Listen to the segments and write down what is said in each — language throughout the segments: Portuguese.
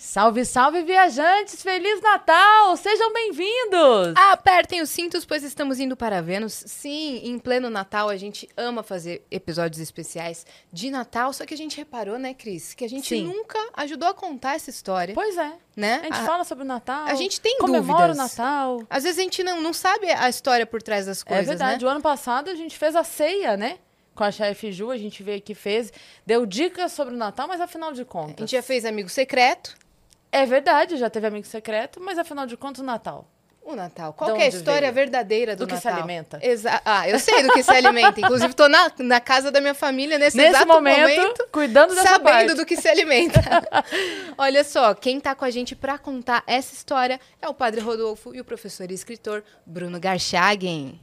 Salve, salve, viajantes! Feliz Natal! Sejam bem-vindos! Apertem os cintos, pois estamos indo para Vênus. Sim, em pleno Natal, a gente ama fazer episódios especiais de Natal, só que a gente reparou, né, Cris, que a gente Sim. nunca ajudou a contar essa história, Pois é. né? A gente A- fala sobre o Natal. a gente tem comemora dúvidas. o Natal. Às vezes a gente não, não sabe a história por trás das coisas, é verdade. né? O ano passado a gente fez a ceia, né? Com a chefe Ju, a gente veio aqui fez, deu dicas sobre o Natal, mas afinal de A contas. gente já fez Amigo Secreto, É verdade, já teve amigo secreto, mas afinal de contas o Natal. o Natal. Qual é a história veio? verdadeira do, Do que se Natal? alimenta. Exa ah, eu sei do que se alimenta. Inclusive, tô na, na casa da minha família nesse, Nesse exato momento, cuidando dessa sabendo parte. do que se alimenta. Olha só, quem tá com a gente pra contar essa história é o Padre Rodolfo e o professor e escritor Bruno Garchagen.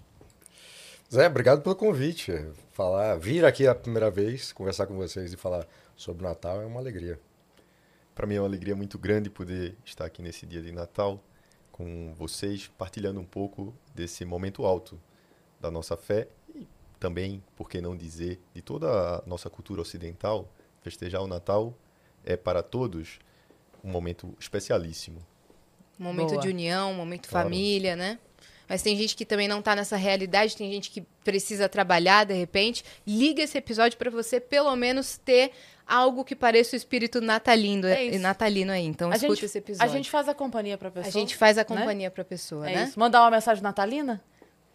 Zé, obrigado pelo convite. Falar, vir aqui a primeira vez, conversar com vocês e falar sobre o Natal é uma alegria. Para mim é uma alegria muito grande poder estar aqui nesse dia de Natal com vocês, partilhando um pouco desse momento alto da nossa fé e também, por que não dizer, de toda a nossa cultura ocidental. Festejar o Natal é para todos um momento especialíssimo. Um momento Boa. de união, um momento Claro. família, né? Mas tem gente que também não tá nessa realidade, tem gente que precisa trabalhar de repente. Liga esse episódio pra você pelo menos ter algo que pareça o espírito natalino, É isso. natalino aí. Então A escuta gente, esse episódio. a gente faz a companhia pra pessoa. A gente faz a né? companhia pra pessoa, É né? isso. Mandar uma mensagem natalina?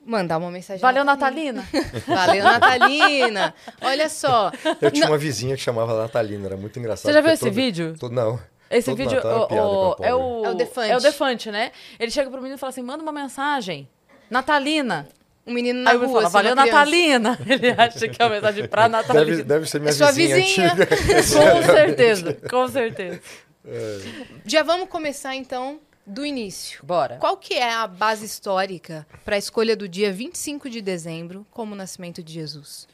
Mandar uma mensagem. Valeu, natalina. Natalina! Valeu, Natalina! Olha só. Eu tinha Não- uma vizinha que chamava Natalina, era muito engraçado. Você já viu esse vídeo? todo- não. Esse Todo vídeo Natal é o- é o. É o Defante. É o Defante, né? Ele chega pro menino e fala assim: manda uma mensagem. Natalina. Um menino na Aí rua, fala, assim, valeu. Natalina. Ele acha que é uma mensagem pra Natalina. Deve, deve ser minha É sua vizinha, vizinha. antiga. Com certeza, com certeza. Já vamos começar, então, do início. Bora. Qual que é a base histórica para a escolha do dia 25 de dezembro como o nascimento de Jesus?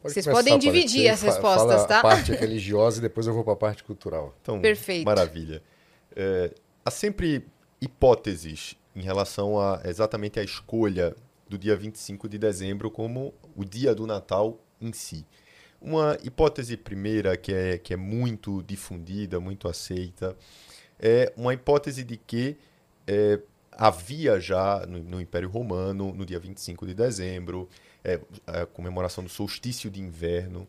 Pode Vocês começar, podem dividir as respostas, fala tá? A parte religiosa e depois eu vou para a parte cultural. Então, Perfeito. maravilha. É, há sempre hipóteses em relação a exatamente a escolha do dia 25 de dezembro como o dia do Natal em si. Uma hipótese primeira que é, que é muito difundida, muito aceita, é uma hipótese de que é, havia já no, no Império Romano, no dia 25 de dezembro, é, a comemoração do solstício de inverno,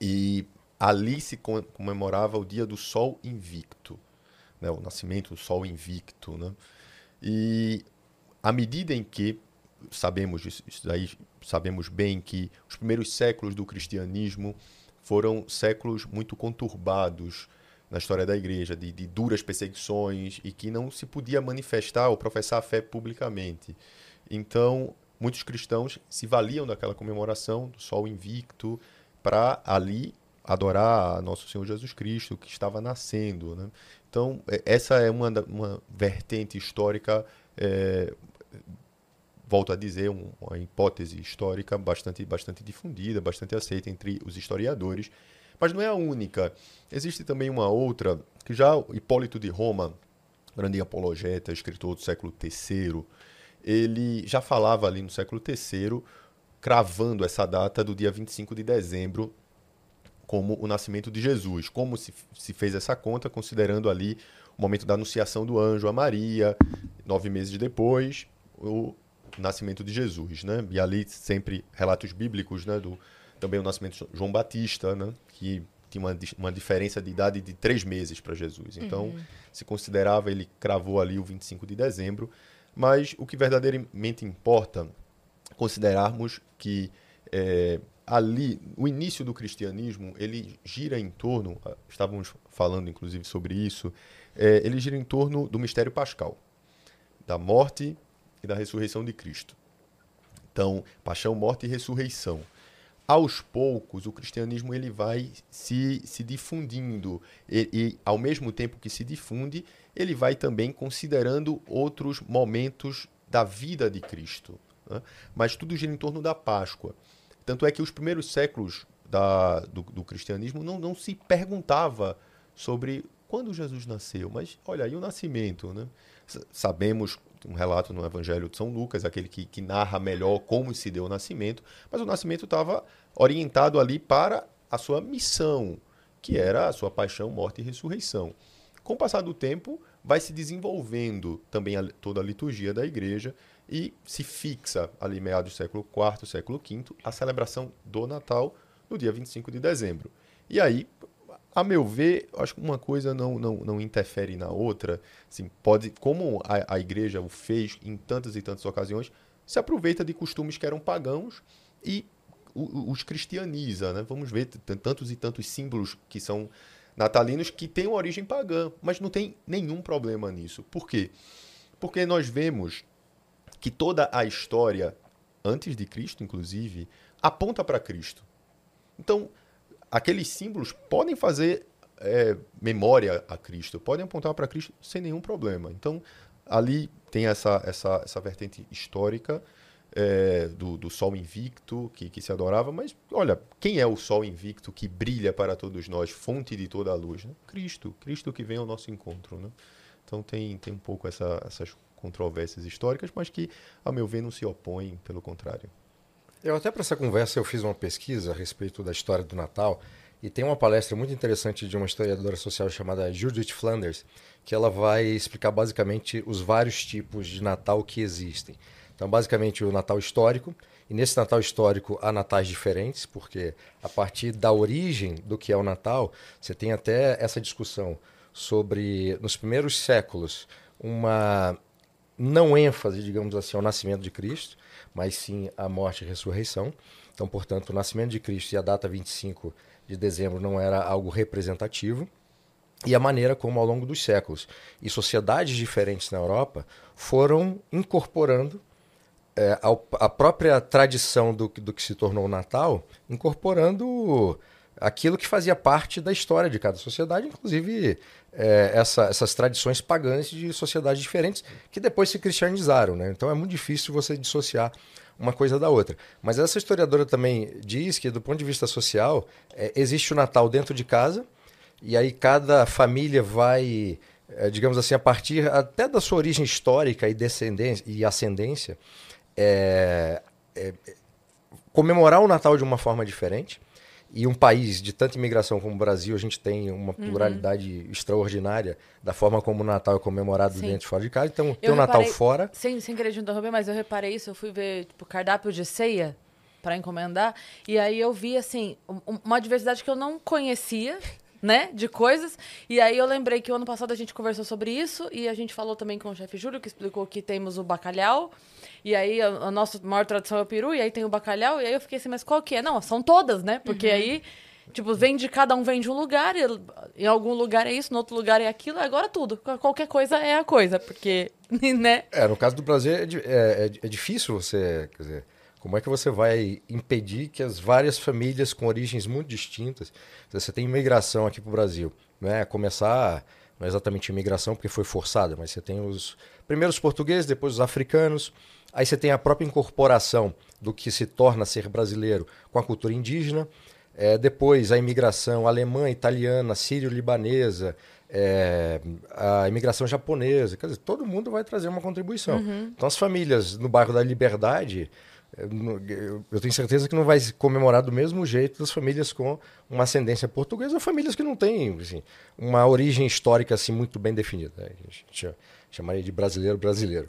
e ali se co- comemorava o dia do Sol Invicto, né, o nascimento do Sol Invicto. Né? E à medida em que sabemos isso daí, sabemos bem que os primeiros séculos do cristianismo foram séculos muito conturbados na história da igreja, de, de duras perseguições e que não se podia manifestar ou professar a fé publicamente. Então, muitos cristãos se valiam daquela comemoração do Sol Invicto para ali adorar nosso Senhor Jesus Cristo que estava nascendo. Né? Então, é- essa é uma, uma vertente histórica, é, volto a dizer, um- uma hipótese histórica bastante, bastante difundida, bastante aceita entre os historiadores, mas não é a única. Existe também uma outra, que já Hipólito de Roma, grande apologeta, escritor do século III, ele já falava ali no século III, cravando essa data do dia 25 de dezembro como o nascimento de Jesus. Como se, se fez essa conta, considerando ali o momento da anunciação do anjo a Maria, nove meses depois, o nascimento de Jesus, né? E ali sempre relatos bíblicos, né? Do, também o nascimento de João Batista, né? que tinha uma, uma diferença de idade de três meses para Jesus. Então, uhum. se considerava, ele cravou ali o 25 de dezembro. Mas o que verdadeiramente importa, considerarmos que é, ali, o início do cristianismo, ele gira em torno, ah, estávamos falando inclusive sobre isso, é, ele gira em torno do mistério pascal, da morte e da ressurreição de Cristo. Então, paixão, morte e ressurreição. Aos poucos, o cristianismo ele vai se, se difundindo e, e, ao mesmo tempo que se difunde, ele vai também considerando outros momentos da vida de Cristo. Né? Mas tudo gira em torno da Páscoa. Tanto é que os primeiros séculos da, do, do cristianismo não, não se perguntava sobre quando Jesus nasceu, mas olha aí o nascimento, né? Sabemos um relato no Evangelho de São Lucas, aquele que, que narra melhor como se deu o nascimento, mas o nascimento estava orientado ali para a sua missão, que era a sua paixão, morte e ressurreição. Com o passar do tempo, vai se desenvolvendo também a, toda a liturgia da igreja e se fixa ali meados do século IV, século V, a celebração do Natal no dia 25 de dezembro. E aí, a meu ver, acho que uma coisa não, não, não interfere na outra. Assim, pode, como a, a igreja o fez em tantas e tantas ocasiões, se aproveita de costumes que eram pagãos e os cristianiza. Né? Vamos ver tantos e tantos símbolos que são natalinos que têm uma origem pagã, mas não tem nenhum problema nisso. Por quê? Porque nós vemos que toda a história, antes de Cristo, inclusive, aponta para Cristo. Então, aqueles símbolos podem fazer é, memória a Cristo, podem apontar para Cristo sem nenhum problema. Então, ali tem essa, essa, essa vertente histórica é, do, do sol invicto que, que se adorava, mas olha, quem é o sol invicto que brilha para todos nós, fonte de toda a luz? Né? Cristo, Cristo que vem ao nosso encontro. Né? Então, tem, tem um pouco essa, essas controvérsias históricas, mas que, a meu ver, não se opõem, pelo contrário. Eu até para essa conversa eu fiz uma pesquisa a respeito da história do Natal e tem uma palestra muito interessante de uma historiadora social chamada Judith Flanders, que ela vai explicar basicamente os vários tipos de Natal que existem. Então, basicamente, o Natal histórico, e nesse Natal histórico há natais diferentes, porque a partir da origem do que é o Natal, você tem até essa discussão sobre, nos primeiros séculos, uma não ênfase, digamos assim, ao nascimento de Cristo, mas sim à morte e ressurreição. Então, portanto, o nascimento de Cristo e a data 25 de dezembro não era algo representativo. E a maneira como, ao longo dos séculos, e sociedades diferentes na Europa foram incorporando é, a, a, própria tradição do, do que se tornou o Natal, incorporando aquilo que fazia parte da história de cada sociedade, inclusive é, essa, essas tradições pagãs de sociedades diferentes que depois se cristianizaram. Né? Então é muito difícil você dissociar uma coisa da outra. Mas essa historiadora também diz que, do ponto de vista social, é, existe o Natal dentro de casa, e aí cada família vai, é, digamos assim, a partir até da sua origem histórica e descendência e ascendência, é, é, comemorar o Natal de uma forma diferente e um país de tanta imigração como o Brasil, a gente tem uma uhum. pluralidade uhum. extraordinária da forma como o Natal é comemorado Sim. dentro e fora de casa. Então, tem o Natal fora. Sem, sem querer te interromper, mas eu reparei isso, eu fui ver tipo, cardápio de ceia para encomendar, e aí eu vi assim, uma diversidade que eu não conhecia. Né, de coisas. E aí eu lembrei que o ano passado a gente conversou sobre isso e a gente falou também com o chefe Júlio, que explicou que temos o bacalhau, e aí a, a, nossa maior tradição é o peru, e aí tem o bacalhau, e aí eu fiquei assim, mas qual que é? Não, são todas, né? Porque uhum. aí, tipo, vem de cada um vem de um lugar, e, em algum lugar é isso, no outro lugar é aquilo, agora tudo. Qualquer coisa é a coisa, porque, né? É, no caso do Brasil é, é, é difícil você, quer dizer, como é que você vai impedir que as várias famílias com origens muito distintas, você tem imigração aqui para o Brasil, né? Começar, não é exatamente imigração porque foi forçada, mas você tem os primeiros portugueses, depois os africanos, Aí você tem a própria incorporação do que se torna ser brasileiro com a cultura indígena. É, depois a imigração alemã, italiana, sírio-libanesa, é, a imigração japonesa. Quer dizer, todo mundo vai trazer uma contribuição. Uhum. Então as famílias no bairro da Liberdade, eu tenho certeza que não vai comemorar do mesmo jeito das famílias com uma ascendência portuguesa ou famílias que não têm assim, uma origem histórica assim muito bem definida. A gente chamaria de brasileiro brasileiro.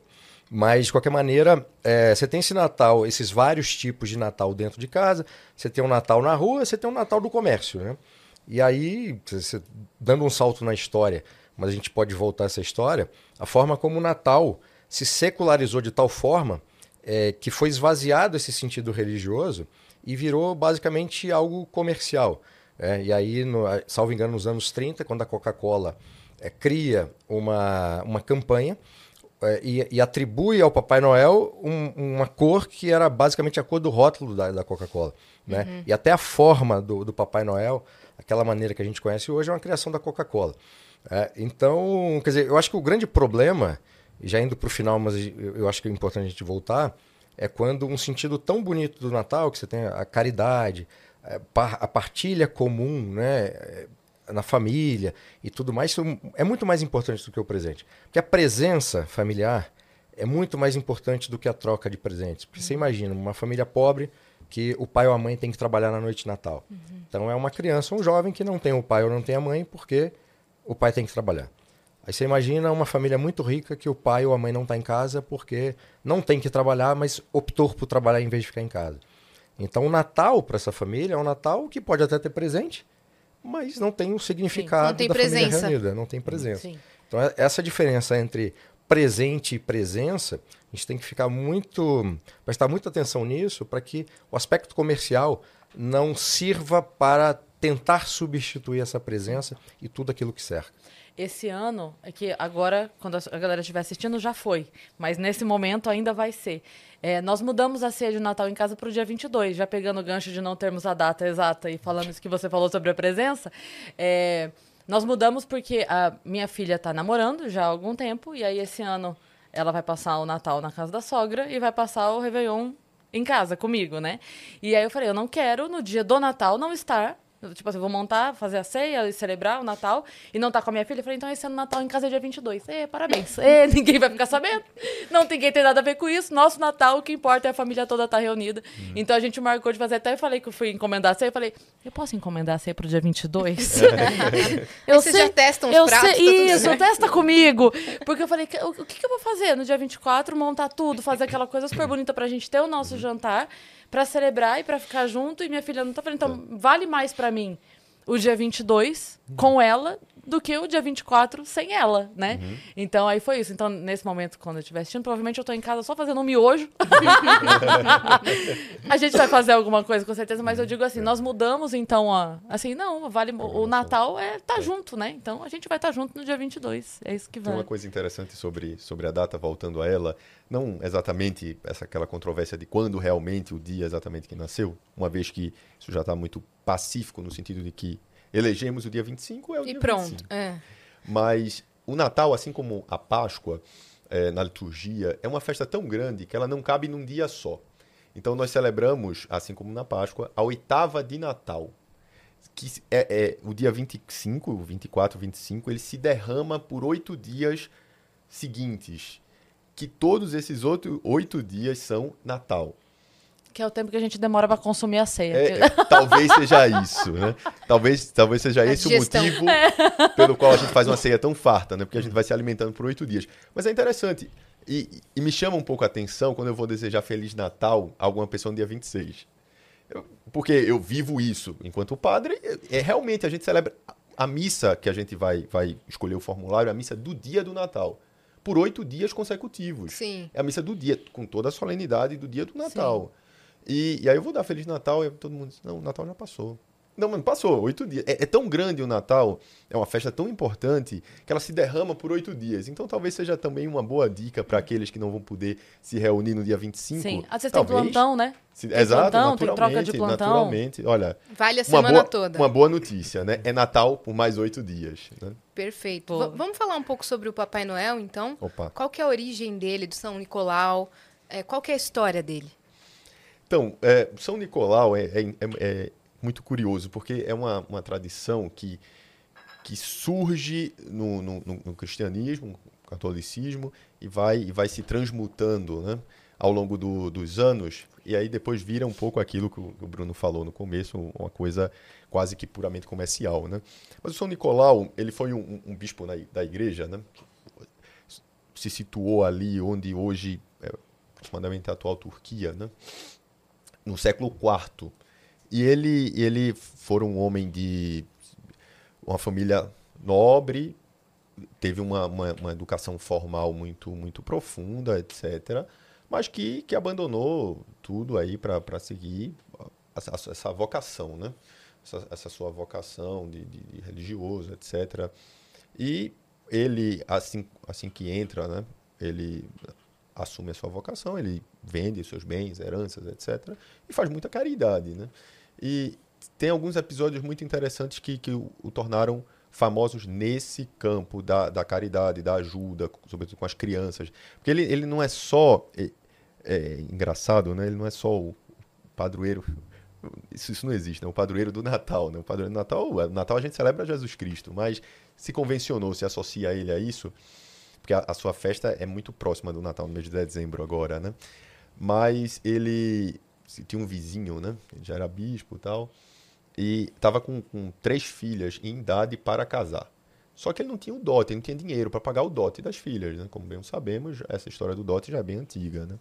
Mas, de qualquer maneira, é, você tem esse Natal, esses vários tipos de Natal dentro de casa. Você tem um Natal na rua, você tem um Natal do comércio, né? E aí, você, dando um salto na história, mas a gente pode voltar essa história, a forma como o Natal se secularizou de tal forma é, que foi esvaziado esse sentido religioso e virou basicamente algo comercial. É, e aí, no, salvo engano, nos anos 30, quando a Coca-Cola é, cria uma, uma campanha é, e, e, atribui ao Papai Noel um, uma cor que era basicamente a cor do rótulo da, da Coca-Cola. Né? Uhum. E até a forma do, do Papai Noel, aquela maneira que a gente conhece hoje, é uma criação da Coca-Cola. É, então, quer dizer, eu acho que o grande problema, já indo para o final, mas eu acho que é importante a gente voltar, é quando um sentido tão bonito do Natal, que você tem a caridade, é, a partilha comum, né? É, na família e tudo mais, isso é muito mais importante do que o presente. Porque a presença familiar é muito mais importante do que a troca de presentes. Porque você imagina, uma família pobre que o pai ou a mãe tem que trabalhar na noite de Natal. Uhum. Então é uma criança, um jovem que não tem o pai ou não tem a mãe porque o pai tem que trabalhar. Aí você imagina uma família muito rica que o pai ou a mãe não está em casa porque não tem que trabalhar, mas optou por trabalhar em vez de ficar em casa. Então, o Natal para essa família é um Natal que pode até ter presente, mas não tem o um significado não tem da presença. família reunida, não tem presença. Sim. Então, é, essa diferença entre presente e presença, a gente tem que ficar muito, prestar muita atenção nisso para que o aspecto comercial não sirva para tentar substituir essa presença e tudo aquilo que cerca. Esse ano, é que agora, quando a galera estiver assistindo, já foi. Mas nesse momento ainda vai ser. É, nós mudamos a ceia de Natal em casa para o dia 22, já pegando o gancho de não termos a data exata e falando isso que você falou sobre a presença. É, nós mudamos porque a minha filha está namorando já há algum tempo, e aí esse ano ela vai passar o Natal na casa da sogra e vai passar o Réveillon em casa comigo, né? E aí eu falei, eu não quero no dia do Natal não estar Tipo assim, vou montar, fazer a ceia e celebrar o Natal e não tá com a minha filha. Eu falei, então esse ano Natal em casa é dia 22. Ê, parabéns. Ê, ninguém vai ficar sabendo. Não tem ninguém tem nada a ver com isso. Nosso Natal, o que importa é a família toda estar tá reunida. Uhum. Então a gente marcou de fazer. Até eu falei que eu fui encomendar a ceia. Eu falei, eu posso encomendar a ceia pro dia 22? eu Vocês sei, já testam os eu pratos? Sei, tá isso, testa comigo. Porque eu falei, o, o que, que eu vou fazer no dia 24? Montar tudo, fazer aquela coisa super bonita pra gente ter o nosso jantar, pra celebrar e pra ficar junto. E minha filha não tá falando, então vale mais pra mim o dia 22 com ela do que o dia 24 sem ela, né? Uhum. Então aí foi isso. Então, nesse momento, quando eu estiver assistindo, provavelmente eu tô em casa só fazendo um miojo. a gente vai fazer alguma coisa, com certeza, mas eu digo assim, nós mudamos, então, ó, assim, não, vale. O Natal é tá junto, né? Então a gente vai estar tá junto no dia 22. É isso que vai. Tem uma coisa interessante sobre, sobre a data, voltando a ela, não exatamente essa aquela controvérsia de quando realmente o dia exatamente que nasceu, uma vez que isso já está muito pacífico no sentido de que elegemos o dia 25, é o e dia pronto, 25. É. Mas o Natal, assim como a Páscoa, é, na liturgia, é uma festa tão grande que ela não cabe num dia só. Então nós celebramos, assim como na Páscoa, a oitava de Natal. Que é, é o dia 25, 24, 25, ele se derrama por oito dias seguintes. Que todos esses outros oito dias são Natal. Que é o tempo que a gente demora para consumir a ceia. É, é, talvez seja isso, né? Talvez, talvez seja a esse digestão. o motivo é. pelo qual a gente faz uma ceia tão farta, né? Porque a gente vai se alimentando por oito dias. Mas é interessante. E, e, me chama um pouco a atenção quando eu vou desejar Feliz Natal a alguma pessoa no dia 26. Eu, porque eu vivo isso enquanto padre. É, é realmente a gente celebra a missa que a gente vai, vai escolher o formulário, a missa do dia do Natal por oito dias consecutivos. Sim. É a missa do dia, com toda a solenidade do dia do Natal. Sim. E, e aí eu vou dar Feliz Natal e todo mundo diz, não, o Natal já passou. Não, mas passou, oito dias. É, é, tão grande o Natal, é uma festa tão importante, que ela se derrama por oito dias. Então talvez seja também uma boa dica para aqueles que não vão poder se reunir no dia 25. Sim, às vezes talvez, tem plantão, né? Se, tem exato, plantão, tem troca de plantão. Naturalmente, olha. Vale a semana boa, toda. Uma boa notícia, né? É Natal por mais oito dias. Né? Perfeito. vamos falar um pouco sobre o Papai Noel, então? Opa. Qual que é a origem dele, do São Nicolau? É, qual que é a história dele? Então, é, São Nicolau é, é, é, é, muito curioso, porque é uma, uma tradição que, que surge no, no, no cristianismo, no catolicismo, e vai, e vai se transmutando né, ao longo do, dos anos, e aí depois vira um pouco aquilo que o, Bruno falou no começo, uma coisa quase que puramente comercial. Né? Mas o São Nicolau, ele foi um, um bispo na, da igreja, né? se situou ali onde hoje é aproximadamente a atual Turquia, né? No século IV. E ele, ele foi um homem de uma família nobre, teve uma, uma, uma, educação formal muito, muito profunda, etc. Mas que, que abandonou tudo aí para seguir essa, essa, vocação, né? Essa, essa sua vocação de, de, de, religioso, etc. E ele, assim, assim que entra, né? Ele assume a sua vocação, ele vende seus bens, heranças, etc. E faz muita caridade, né? E tem alguns episódios muito interessantes que, que o, o tornaram famosos nesse campo da, da caridade, da ajuda, sobretudo com as crianças. Porque ele, ele não é só. É, é engraçado, né? Ele não é só o padroeiro. Isso, isso não existe, né? O padroeiro do Natal, né? O padroeiro do Natal, o Natal a gente celebra Jesus Cristo, mas se convencionou, se associa ele a isso, porque a, a sua festa é muito próxima do Natal, no mês de dezembro agora, né? Mas ele tinha um vizinho, né? Ele já era bispo e tal e estava com, com, três filhas em idade para casar. Só que ele não tinha o dote, ele não tinha dinheiro para pagar o dote das filhas, né? Como bem sabemos, essa história do dote já é bem antiga, né?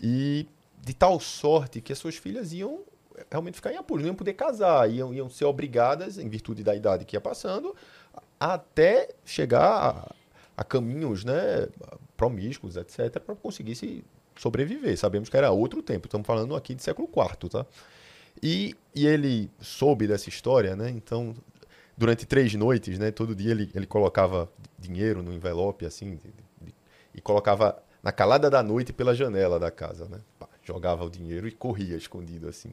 E de tal sorte que as suas filhas iam realmente ficar em apuros, não iam poder casar, iam, iam ser obrigadas, em virtude da idade que ia passando, até chegar a, caminhos né, promíscuos, etc., para conseguir se sobreviver. Sabemos que era outro tempo, estamos falando aqui de século IV, tá? E, e ele soube dessa história, né? Então, durante três noites, né? Todo dia ele, ele colocava dinheiro no envelope, assim, de, de, e colocava na calada da noite pela janela da casa, né? Pá, jogava o dinheiro e corria escondido, assim.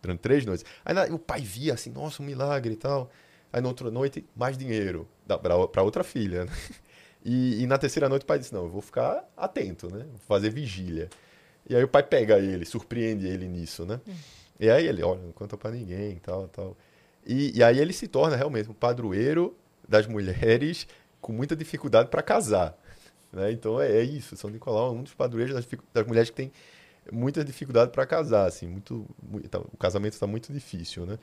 Durante três noites. Aí o pai via, assim, nossa, um milagre e tal. Aí na outra noite, mais dinheiro para outra filha, né? E, e, na terceira noite o pai disse, não, eu vou ficar atento, né? Vou fazer vigília. E aí o pai pega ele, surpreende ele nisso, né? E aí ele, olha, não conta para ninguém, tal, tal. E, e aí ele se torna realmente um padroeiro das mulheres com muita dificuldade para casar. Né? Então é, é, isso, São Nicolau é um dos padroeiros das, das mulheres que tem muita dificuldade para casar, assim, muito, muito tá, o casamento está muito difícil, né?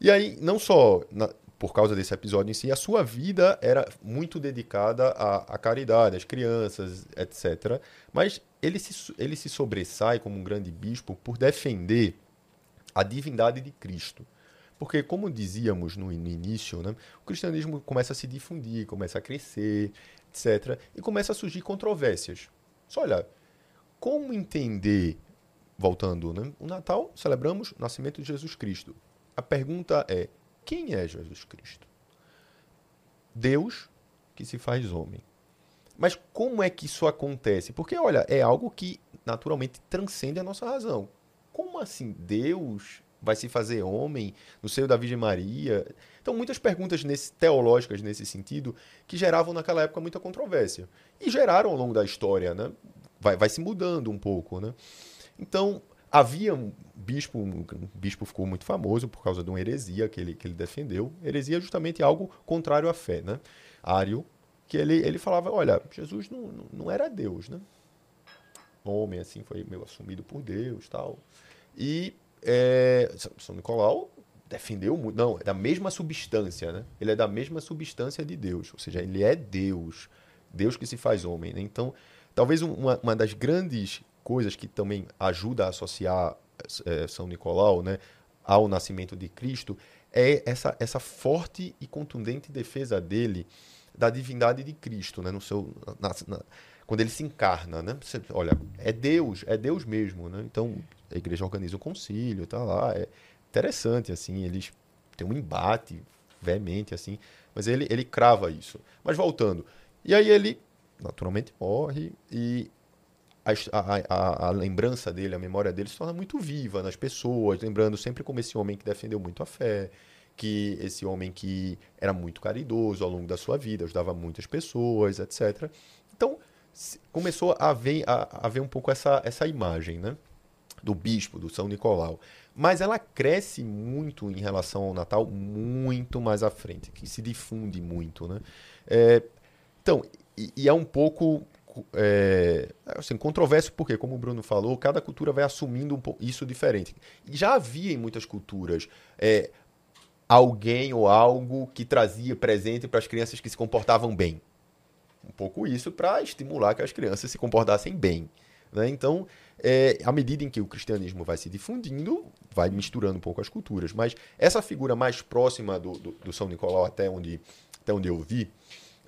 E aí, não só na, por causa desse episódio em si, a sua vida era muito dedicada à, à caridade, às crianças, etc. Mas ele se, ele se sobressai como um grande bispo por defender a divindade de Cristo. Porque, como dizíamos no, início, né, o cristianismo começa a se difundir, começa a crescer, etc. E começa a surgir controvérsias. Só olha, como entender, voltando, né, o Natal celebramos o nascimento de Jesus Cristo. A pergunta é: quem é Jesus Cristo? Deus que se faz homem. Mas como é que isso acontece? Porque, olha, é algo que naturalmente transcende a nossa razão como assim Deus vai se fazer homem no seio da Virgem Maria? Então, muitas perguntas nesse, teológicas nesse sentido que geravam naquela época muita controvérsia. E geraram ao longo da história, né? Vai, vai se mudando um pouco, né? Então, havia um bispo, um bispo ficou muito famoso por causa de uma heresia que ele, que ele defendeu. Heresia é justamente algo contrário à fé, né? Ário, que ele, ele falava, olha, Jesus não, não era Deus, né? Homem, assim, foi meio assumido por Deus tal. E é, São Nicolau defendeu muito. Não, é da mesma substância, né? Ele é da mesma substância de Deus. Ou seja, ele é Deus. Deus que se faz homem. Né? Então, talvez uma, uma das grandes coisas que também ajuda a associar é, São Nicolau né, ao nascimento de Cristo é essa, essa forte e contundente defesa dele da divindade de Cristo, né, no seu, na, na, quando ele se encarna, né? Você, olha, é Deus, é Deus mesmo, né? Então, a igreja organiza um concílio, tá lá, é interessante, assim, eles têm um embate veemente, assim, mas ele, ele crava isso. Mas voltando, e aí ele, naturalmente, morre e a, a, a, lembrança dele, a memória dele se torna muito viva nas pessoas, lembrando sempre como esse homem que defendeu muito a fé, que esse homem que era muito caridoso ao longo da sua vida, ajudava muitas pessoas, etc. Então, começou a ver, a, a ver um pouco essa, essa imagem, né? Do bispo, do São Nicolau. Mas ela cresce muito em relação ao Natal, muito mais à frente, que se difunde muito, né? É, então, e, e, é um pouco é, assim, controverso, porque, como o Bruno falou, cada cultura vai assumindo um pouco isso diferente. Já havia em muitas culturas é, alguém ou algo que trazia presente para as crianças que se comportavam bem. um pouco isso para estimular que as crianças se comportassem bem. Né? Então, é, à medida em que o cristianismo vai se difundindo, vai misturando um pouco as culturas. Mas essa figura mais próxima do, do, do São Nicolau, até onde, até onde eu vi,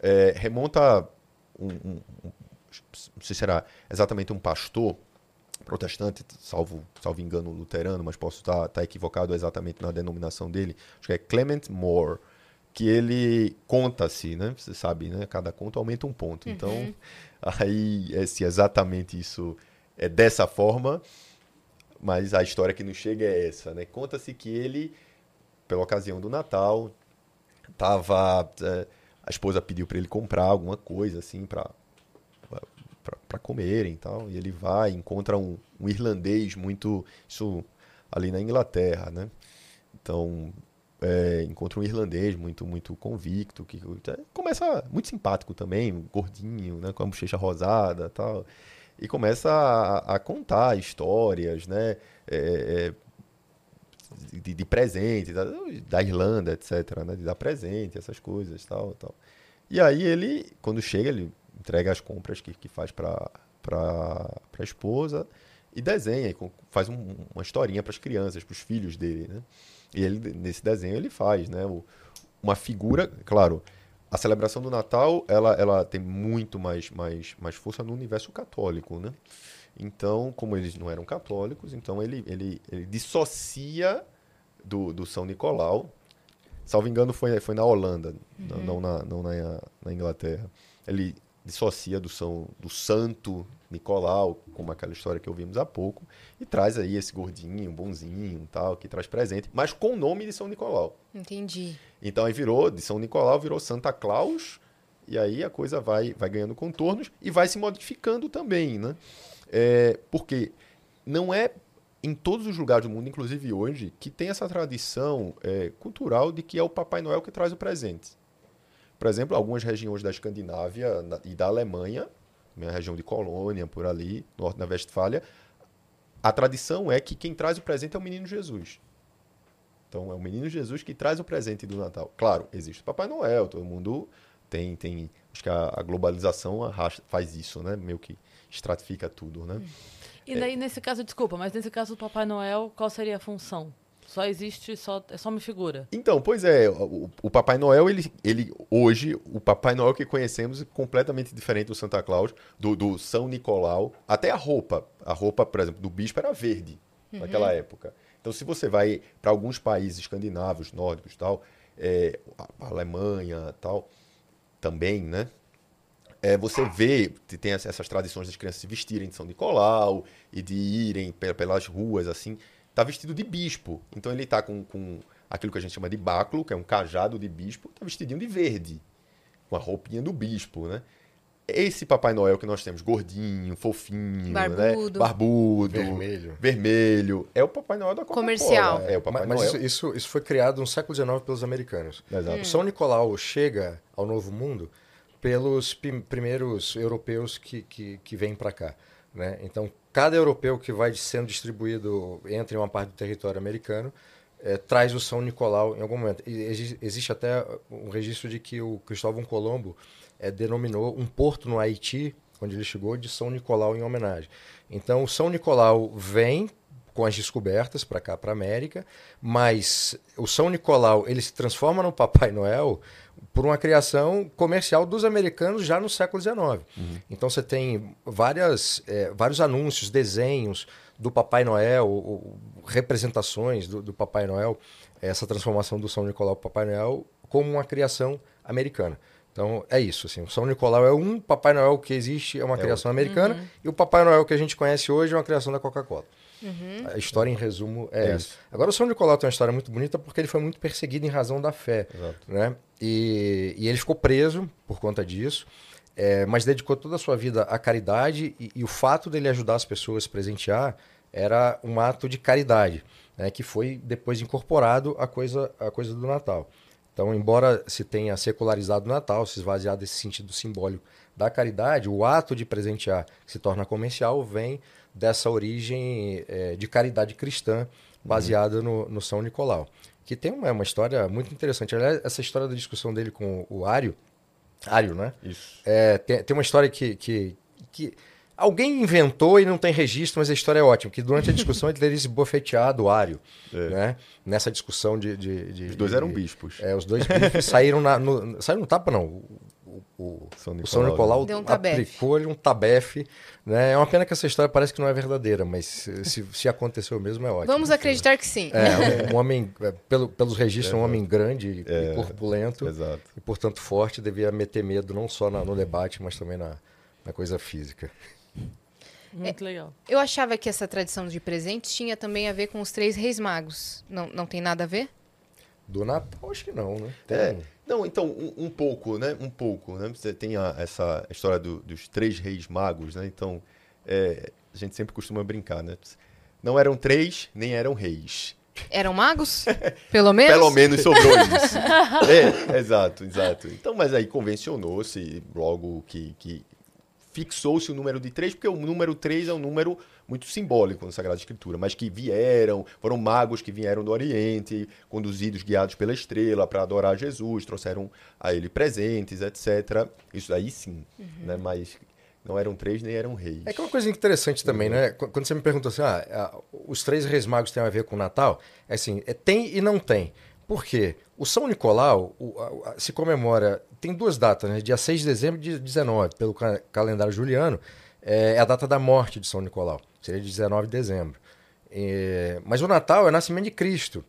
é, remonta um, um, não sei se será exatamente um pastor protestante, salvo, salvo engano luterano, mas posso estar, estar equivocado exatamente na denominação dele, acho que é Clement Moore, que ele conta-se, né? Você sabe, né? Cada conto aumenta um ponto. Uhum. Então, aí, é, se exatamente isso é dessa forma, mas a história que nos chega é essa, né? Conta-se que ele, pela ocasião do Natal, tava é, a esposa pediu para ele comprar alguma coisa assim para para comerem e tal. E ele vai, encontra um, um, irlandês muito. Isso ali na Inglaterra, né? Então, é, encontra um irlandês muito muito convicto, que começa muito simpático também, gordinho, né? Com a bochecha rosada tal. E começa a, a contar histórias, né? É, é de, de, presente, da, da, Irlanda, etc. Né? De dar presente, essas coisas tal, tal. E aí ele, quando chega, ele entrega as compras que, que faz para a esposa e desenha, faz um, uma historinha para as crianças, para os filhos dele, né? E ele, nesse desenho ele faz, né? O, uma figura, claro, a celebração do Natal ela, ela tem muito mais, mais, mais força no universo católico, né? Então, como eles não eram católicos, então ele, ele, ele dissocia do, do São Nicolau. Salvo engano, foi, foi na Holanda, uhum. não, na, não na, na Inglaterra. Ele dissocia do, São, do Santo Nicolau, como aquela história que ouvimos há pouco, e traz aí esse gordinho, bonzinho, tal, que traz presente, mas com o nome de São Nicolau. Entendi. Então aí virou, de São Nicolau virou Santa Claus, e aí a coisa vai, vai ganhando contornos e vai se modificando também, né? É, porque não é em todos os lugares do mundo, inclusive hoje, que tem essa tradição é, cultural de que é o Papai Noel que traz o presente. Por exemplo, algumas regiões da Escandinávia e da Alemanha, minha região de Colônia, por ali, norte da Westfália, a tradição é que quem traz o presente é o menino Jesus. Então é o menino Jesus que traz o presente do Natal. Claro, existe o Papai Noel, todo mundo tem, tem acho que a, a globalização arrasta, faz isso, né? Meio que estratifica tudo, né? E daí, é. nesse caso, desculpa, mas nesse caso do Papai Noel, qual seria a função? Só existe, só, é só uma figura. Então, pois é, o, o, Papai Noel, ele, ele hoje, o Papai Noel que conhecemos é completamente diferente do Santa Claus, do, do São Nicolau, até a roupa. A roupa, por exemplo, do bispo era verde uhum. naquela época. Então, se você vai para alguns países escandinavos, nórdicos tal, é, a Alemanha tal, também, né? É, você vê, tem essas tradições das crianças se vestirem de São Nicolau e de irem pelas ruas, assim tá vestido de bispo. Então ele tá com, com aquilo que a gente chama de báculo, que é um cajado de bispo, tá vestidinho de verde, com a roupinha do bispo, né? Esse Papai Noel que nós temos, gordinho, fofinho, barbudo, né? barbudo vermelho. vermelho, é o Papai Noel da Coca-Cola. Comercial. É o Papai mas, Noel. Mas isso, isso, isso, foi criado no século XIX pelos americanos. Exato. Hum. O São Nicolau chega ao Novo Mundo pelos primeiros europeus que, que, que vêm para cá. Né? Então, cada europeu que vai sendo distribuído entre uma parte do território americano é, traz o São Nicolau em algum momento. E existe até um registro de que o Cristóvão Colombo é, denominou um porto no Haiti, onde ele chegou, de São Nicolau em homenagem. Então, o São Nicolau vem com as descobertas para cá, para a América, mas o São Nicolau ele se transforma no Papai Noel por uma criação comercial dos americanos já no século XIX. Uhum. Então você tem várias, é, vários anúncios, desenhos do Papai Noel, ou, representações do, do, Papai Noel, essa transformação do São Nicolau para Papai Noel como uma criação americana. Então é isso, assim, o São Nicolau é um, Papai Noel que existe é uma é criação outro. americana uhum. e o Papai Noel que a gente conhece hoje é uma criação da Coca-Cola. Uhum. A história, em resumo, é, é essa. Agora, o São Nicolau tem uma história muito bonita porque ele foi muito perseguido em razão da fé. Exato. Né? E, e ele ficou preso por conta disso, é, mas dedicou toda a sua vida à caridade e, e, o fato dele ajudar as pessoas a se presentear era um ato de caridade, né? que foi depois incorporado à coisa, à coisa do Natal. Então, embora se tenha secularizado o Natal, se esvaziado desse sentido simbólico da caridade, o ato de presentear, que se torna comercial, vem dessa origem é, de caridade cristã baseada uhum. no, no, São Nicolau. Que tem uma, uma, história muito interessante. Aliás, essa história da discussão dele com o Ário Ário, né? Isso. É, tem, tem uma história que, que, que alguém inventou e não tem registro, mas a história é ótima, que durante a discussão ele teria esbofeteado o Ário, É. né? Nessa discussão de... de, de- Os dois eram bispos. É, os dois bifes saíram na, no, saíram no tapa, não. O, São o São Nicolau, Nicolau Deu um tabefe. aplicou-lhe um tabefe. Né? É uma pena que essa história parece que não é verdadeira, mas se, se aconteceu mesmo é ótimo. Vamos acreditar que sim. É, um, um homem, é, pelo, pelos registros, um homem grande e corpulento. Exato. E, portanto, forte, devia meter medo não só na- no debate, mas também na, na coisa física. Muito legal. Eu achava que essa tradição de presentes tinha também a ver com os três reis magos. Não, não tem nada a ver? Do Natal, acho que não, né? Tem- É, não, então, um, um pouco, né? Um pouco, né? Você tem a- essa história do- dos três reis magos, né? Então, é, a gente sempre costuma brincar, né? Não eram três, nem eram reis. Eram magos? Pelo menos? Pelo menos sobrou isso. é, exato, exato. Então, mas aí convencionou-se logo que, que fixou-se o número de três, porque o número três é um número muito simbólico na Sagrada Escritura, mas que vieram, foram magos que vieram do Oriente, conduzidos, guiados pela estrela para adorar Jesus, trouxeram a ele presentes, etc. Isso aí sim, né? Mas não eram três nem eram reis. É que é uma coisa interessante também, né? Qu- Quando você me pergunta assim, ah, os três reis magos têm a ver com o Natal, é assim, é, tem e não tem. Por quê? O São Nicolau o- a- a- se comemora, tem duas datas, né? Dia 6 de dezembro e dia 19, pelo ca- calendário juliano, é, é a data da morte de São Nicolau, seria 19 de dezembro. É, mas o Natal é o nascimento de Cristo.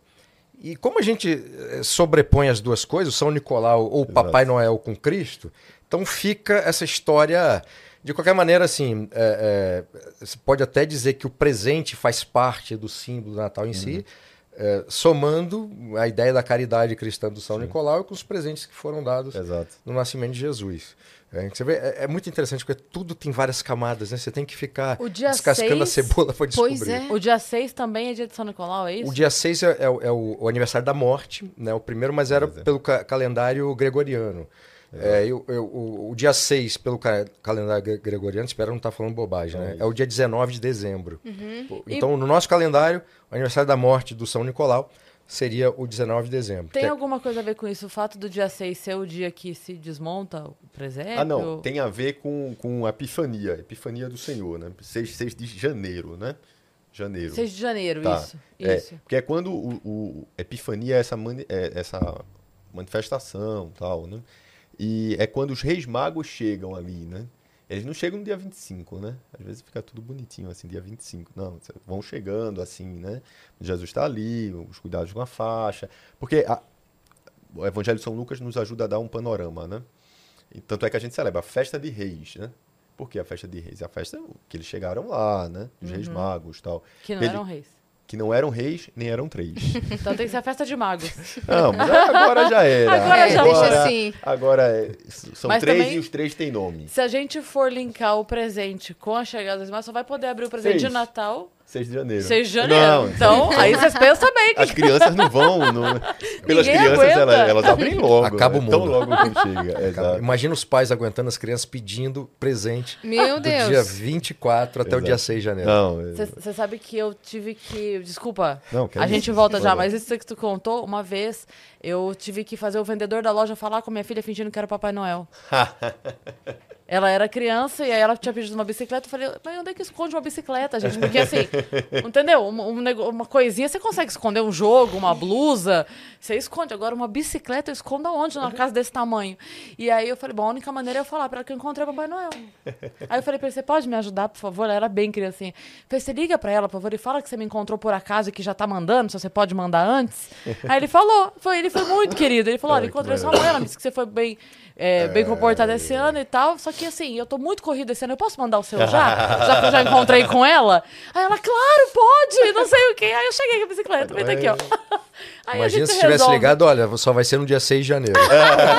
E como a gente eh, sobrepõe as duas coisas, São Nicolau ou o Papai Noel com Cristo, então fica essa história. De qualquer maneira, assim, é, é, você pode até dizer que o presente faz parte do símbolo do Natal em si, é, somando a ideia da caridade cristã do São Nicolau com os presentes que foram dados Exato. no nascimento de Jesus. É, você vê, é, é muito interessante porque tudo tem várias camadas, né? Você tem que ficar O dia descascando a seis- cebola para descobrir. Pois é. O dia 6 também é dia de São Nicolau, é isso? O dia 6 é, é o- é o, o aniversário da morte, né? O primeiro, mas era é. pelo ca- calendário gregoriano. É, eu- eu- o, o dia 6, pelo ca- calendário gre- gregoriano, espero não estar falando bobagem, né? É o dia 19 de dezembro. Pô, Então, no nosso calendário, o aniversário da morte do São Nicolau seria o 19 de dezembro. Tem Que é- alguma coisa a ver com isso? O fato do dia 6 ser o dia que se desmonta o presépio? Ah, não, tem a ver com, com a Epifania, Epifania do Senhor, né? 6, 6 de janeiro, né? Janeiro. 6 de janeiro, Tá. isso. É, isso. porque é quando o, o Epifania é essa, mani- é essa manifestação tal, né? E é quando os reis magos chegam ali, né? Eles não chegam no dia 25, né? Às vezes fica tudo bonitinho assim, dia 25. Não, vão chegando assim, né? Jesus está ali, os cuidados com a faixa. Porque a- o Evangelho de São Lucas nos ajuda a dar um panorama, né? E tanto é que a gente celebra a festa de reis, né? Por que a festa de reis? É a festa que eles chegaram lá, né? Os reis magos tal. Que não eram reis. Que não eram reis, nem eram três. Então tem que ser a festa de magos. Não, mas agora já era. Agora já deixa foi. assim. Agora é- são Mas três também- e os três têm nome. Se a gente for linkar o presente com a chegada das irmãs, só vai poder abrir o presente Seis. de Natal 6 de janeiro. 6 de janeiro. Não, então, aí vocês pensam bem que As crianças não vão. Não... Pelas Ninguém crianças, aguenta. elas, elas abrem logo. Acaba o né? Tão mundo. logo que chega. Exato. Imagina os pais aguentando as crianças pedindo presente Meu do Deus. dia 24 até o Exato. dia 6 de janeiro. Não, é- Você sabe que eu tive que. Desculpa. Não, a é gente isso. volta já, mas isso que tu contou, uma vez eu tive que fazer o vendedor da loja falar com minha filha fingindo que era o Papai Noel. ela era criança e aí ela tinha pedido uma bicicleta. Eu falei, mas onde é que esconde uma bicicleta, gente? Porque assim, entendeu? Um, um nego- uma coisinha você consegue esconder, um jogo, uma blusa, você esconde. Agora, uma bicicleta eu escondo aonde? Numa casa desse tamanho. E aí eu falei, bom, a única maneira é eu falar pra ela que eu encontrei o Papai Noel. Aí eu falei pra ele, você pode me ajudar, por favor? Ela era bem criancinha. Eu falei, você liga pra ela, por favor, e fala que você me encontrou por acaso e que já tá mandando, se você pode mandar antes. Aí ele falou, foi, ele foi muito querido. Ele falou, olha, encontrei sua mãe, ela disse que você foi bem, é, bem comportada esse ano e tal. Só que assim, eu tô muito corrida esse ano, eu posso mandar o seu já? já que eu já encontrei com ela? Aí ela, claro, pode, não sei o quê. Aí eu cheguei com a bicicleta, vem aqui, ó. Aí Imagina se tivesse resolve. ligado, olha, só vai ser no dia 6 de janeiro.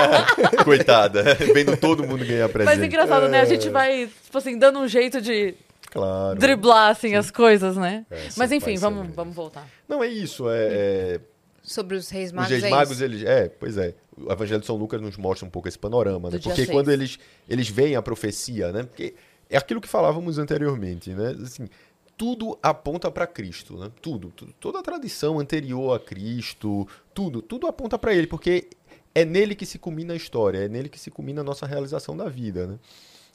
Coitada. Vendo todo mundo ganhar presente. Mas engraçado, né? A gente vai, tipo assim, dando um jeito de Claro. driblar, assim, as coisas, né? É, Mas sim, enfim, vamos, mesmo. vamos voltar. Não, é isso. É, é- Sobre os reis Os magos. reis é magos, isso. eles. É, pois é. O Evangelho de São Lucas nos mostra um pouco esse panorama, né? Porque quando eles, eles veem a profecia, né? Porque é aquilo que falávamos anteriormente, né? Assim, tudo aponta para Cristo, né? Tudo, tudo. Toda a tradição anterior a Cristo, tudo, tudo aponta para ele, porque é nele que se culmina a história, é nele que se culmina a nossa realização da vida, né?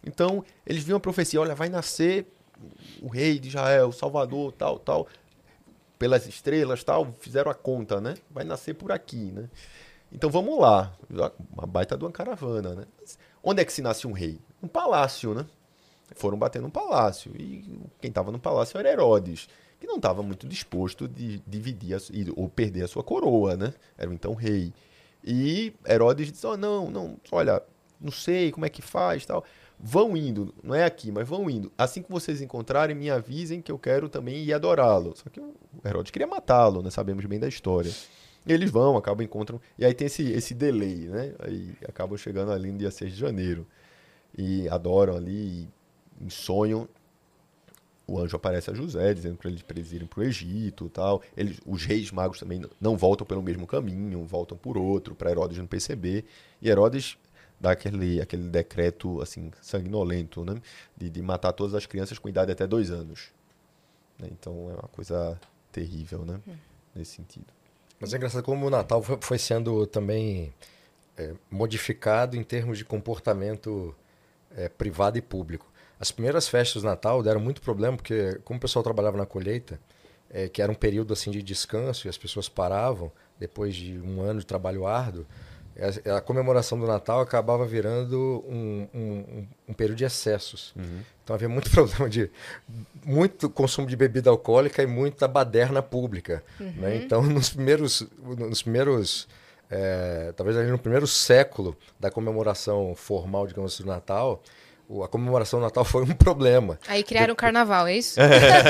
Então, eles viam a profecia, olha, vai nascer o rei de Israel, o salvador, tal, tal, pelas estrelas, tal, fizeram a conta, né? Vai nascer por aqui, né? Então vamos lá, uma baita de uma caravana, né? Onde é que se nasce um rei? Um palácio, né? Foram bater num palácio. E quem estava no palácio era Herodes, que não estava muito disposto de dividir a, ou perder a sua coroa, né? Era então rei. E Herodes disse: oh, não, não, olha, não sei como é que faz tal. Vão indo, não é aqui, mas vão indo. Assim que vocês encontrarem, me avisem que eu quero também ir adorá-lo. Só que o Herodes queria matá-lo, né? Sabemos bem da história. E eles vão, acabam, encontram. E aí tem esse, esse delay, né? Aí acabam chegando ali no dia 6 de janeiro. E adoram ali, em sonho. O anjo aparece a José, dizendo para eles, irem para o Egito tal. Eles, os reis magos também não voltam pelo mesmo caminho, voltam por outro, para Herodes não perceber. E Herodes dá aquele, aquele decreto assim sanguinolento, né? De, de matar todas as crianças com idade até dois anos. Né? Então é uma coisa terrível, né? Hum. Nesse sentido. Mas é engraçado como o Natal foi sendo também é, modificado em termos de comportamento é, privado e público. As primeiras festas do Natal deram muito problema, porque como o pessoal trabalhava na colheita, é, que era um período assim de descanso e as pessoas paravam depois de um ano de trabalho árduo, a, a comemoração do Natal acabava virando um, um, um período de excessos. Uhum. Então havia muito problema de muito consumo de bebida alcoólica e muita baderna pública. Uhum. Né? Então nos primeiros, nos primeiros é, talvez ali no primeiro século da comemoração formal, digamos assim, do Natal, a comemoração do Natal foi um problema. Aí criaram o carnaval, é isso?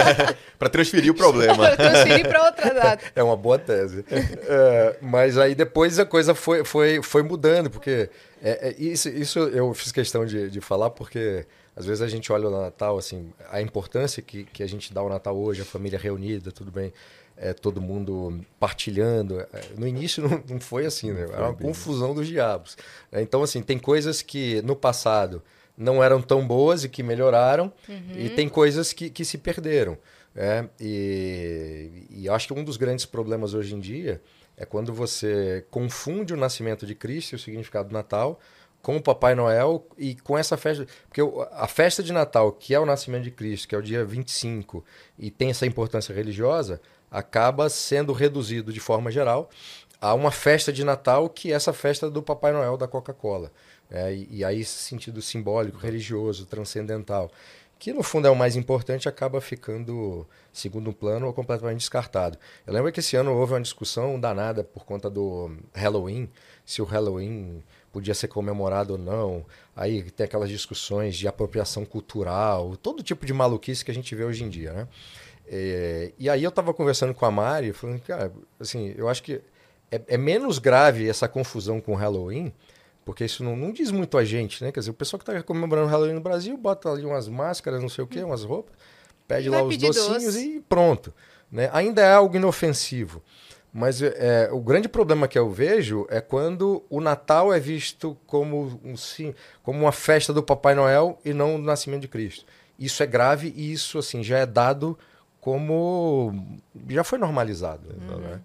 para transferir o problema. transferir para outra data. É uma boa tese. É, mas aí depois a coisa foi, foi, foi mudando, porque é, é, isso, isso eu fiz questão de, de falar, porque às vezes a gente olha o Natal, assim, a importância que, que a gente dá ao Natal hoje, a família reunida, tudo bem, é, todo mundo partilhando. É, no início não, não foi assim, né? Era uma confusão dos diabos. É, então, assim, tem coisas que no passado não eram tão boas e que melhoraram, uhum. e tem coisas que, que se perderam. É, e, e acho que um dos grandes problemas hoje em dia é quando você confunde o nascimento de Cristo e o significado do Natal com o Papai Noel e com essa festa. Porque a festa de Natal, que é o nascimento de Cristo, que é o dia 25, e tem essa importância religiosa, acaba sendo reduzido de forma geral a uma festa de Natal que é essa festa do Papai Noel da Coca-Cola. É, e, e, aí esse sentido simbólico, religioso, transcendental, que no fundo é o mais importante, acaba ficando segundo plano ou completamente descartado. Eu lembro que esse ano houve uma discussão danada por conta do Halloween, se o Halloween podia ser comemorado ou não. Aí tem aquelas discussões de apropriação cultural, todo tipo de maluquice que a gente vê hoje em dia, né? É, e aí eu estava conversando com a Mari, falando, cara, assim, eu acho que é, é menos grave essa confusão com o Halloween, porque isso não, não, diz muito a gente, né? Quer dizer, o pessoal que está comemorando o Halloween no Brasil bota ali umas máscaras, não sei o quê, umas roupas, pede lá os docinhos doce. e pronto. Né? Ainda é algo inofensivo. Mas é, o grande problema que eu vejo é quando o Natal é visto como, um, sim, como uma festa do Papai Noel e não do nascimento de Cristo. Isso é grave e isso assim já é dado como já foi normalizado. Uhum. Né?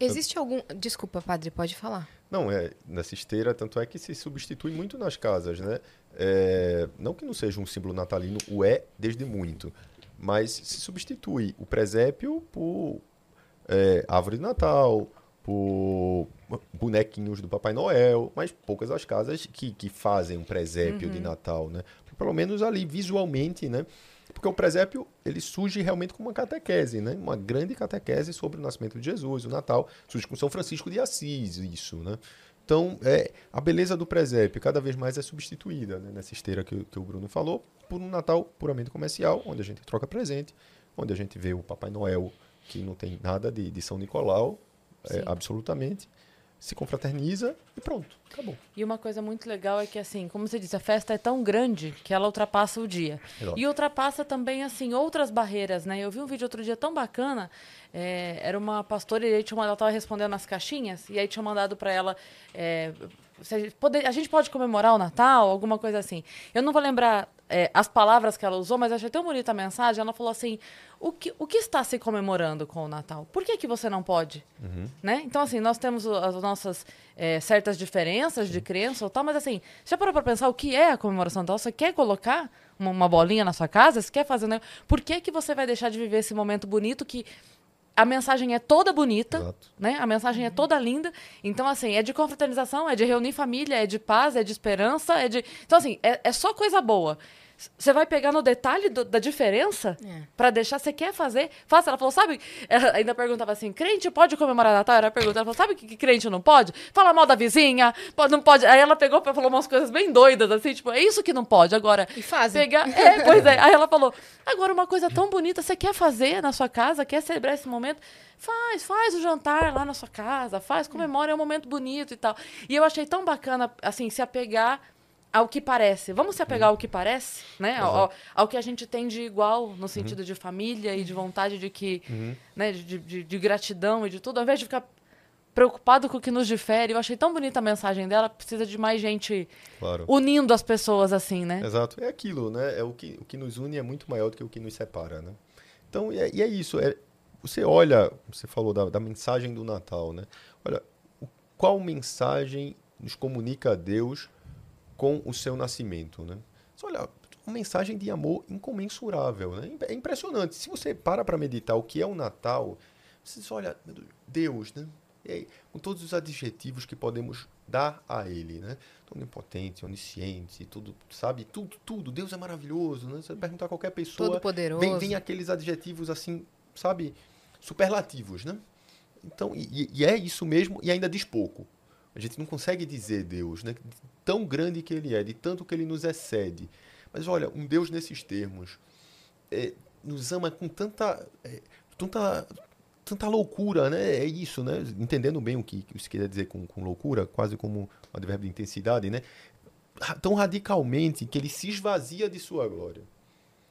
Existe algum. Desculpa, padre, pode falar. Não, é nessa esteira, tanto é que se substitui muito nas casas, né? É, não que não seja um símbolo natalino, o é desde muito, mas se substitui o presépio por é, árvore de Natal, por bonequinhos do Papai Noel, mas poucas as casas que, que fazem um presépio uhum. de Natal, né? Pelo menos ali visualmente, né? Porque o presépio, ele surge realmente como uma catequese, né? Uma grande catequese sobre o nascimento de Jesus, o Natal. Surge com São Francisco de Assis, isso, né? Então, é, a beleza do presépio cada vez mais é substituída, né? nessa esteira que, que o Bruno falou, por um Natal puramente comercial, onde a gente troca presente, onde a gente vê o Papai Noel, que não tem nada de, de São Nicolau, é, absolutamente, se confraterniza e pronto, acabou. E uma coisa muito legal é que, assim, como você disse, a festa é tão grande que ela ultrapassa o dia. Exato. E ultrapassa também, assim, outras barreiras, né? Eu vi um vídeo outro dia tão bacana, é, era uma pastora e aí tinha, ela estava respondendo nas caixinhas, e aí tinha mandado para ela... É, a, gente pode comemorar o Natal, alguma coisa assim. Eu não vou lembrar é, as palavras que ela usou, mas achei tão bonita a mensagem. Ela falou assim: o que, o que está se comemorando com o Natal? Por que, que você não pode? Né? Então, assim, nós temos as nossas é, certas diferenças de crença ou tal, mas assim, já parou para pensar o que é a comemoração do Natal? Você quer colocar uma, uma bolinha na sua casa? Você quer fazer. um negócio? Por que, que você vai deixar de viver esse momento bonito que a mensagem é toda bonita, Exato. né? A mensagem é toda linda. Então, assim, é de confraternização, é de reunir família, é de paz, é de esperança, é de. Então, assim, é, é só coisa boa. Você vai pegar no detalhe do- da diferença É. pra deixar. Você quer fazer? Faça. Ela falou, sabe? Ela ainda perguntava assim: crente pode comemorar Natal? Era a pergunta. Ela falou, sabe o que, que crente não pode? Fala mal da vizinha, pode, não pode. Aí ela pegou e falou umas coisas bem doidas, assim, tipo, é isso que não pode. Agora, E fazem. pegar. É, pois é. Aí ela falou: agora uma coisa tão bonita, você quer fazer na sua casa, quer celebrar esse momento? Faz, faz o jantar lá na sua casa, faz, comemora, é um momento bonito e tal. E eu achei tão bacana, assim, se apegar ao que parece. Vamos se apegar ao que parece, né? Ao, ao- ao que a gente tem de igual, no sentido de família e de vontade de que, né, de, de, de gratidão e de tudo, ao invés de ficar preocupado com o que nos difere. Eu achei tão bonita a mensagem dela, precisa de mais gente Claro. unindo as pessoas assim, né? Exato. É aquilo, né? É o que, o que nos une é muito maior do que o que nos separa, né? Então, e é, e é isso. É, você olha, você falou da, da mensagem do Natal, né? Olha, o- qual mensagem nos comunica a Deus com o seu nascimento, né? Olha, uma mensagem de amor incomensurável, né? É impressionante. Se você para para meditar o que é o Natal, você diz, olha, Deus, né? Aí, com todos os adjetivos que podemos dar a ele, né? Onipotente, onisciente, tudo, sabe? Tudo, tudo. Deus é maravilhoso, né? Você perguntar a qualquer pessoa, Todo-poderoso. vem, vem aqueles adjetivos assim, sabe? Superlativos, né? Então, e, e é isso mesmo, e ainda diz pouco. A gente não consegue dizer Deus, né? De Tão grande que ele é, de tanto que ele nos excede. Mas olha, um Deus nesses termos é, nos ama com tanta, é, tanta, tanta loucura, né? É isso, né? Entendendo bem o que, isso quer dizer com, com loucura, quase como um advérbio de intensidade, né? Tão radicalmente que ele se esvazia de sua glória.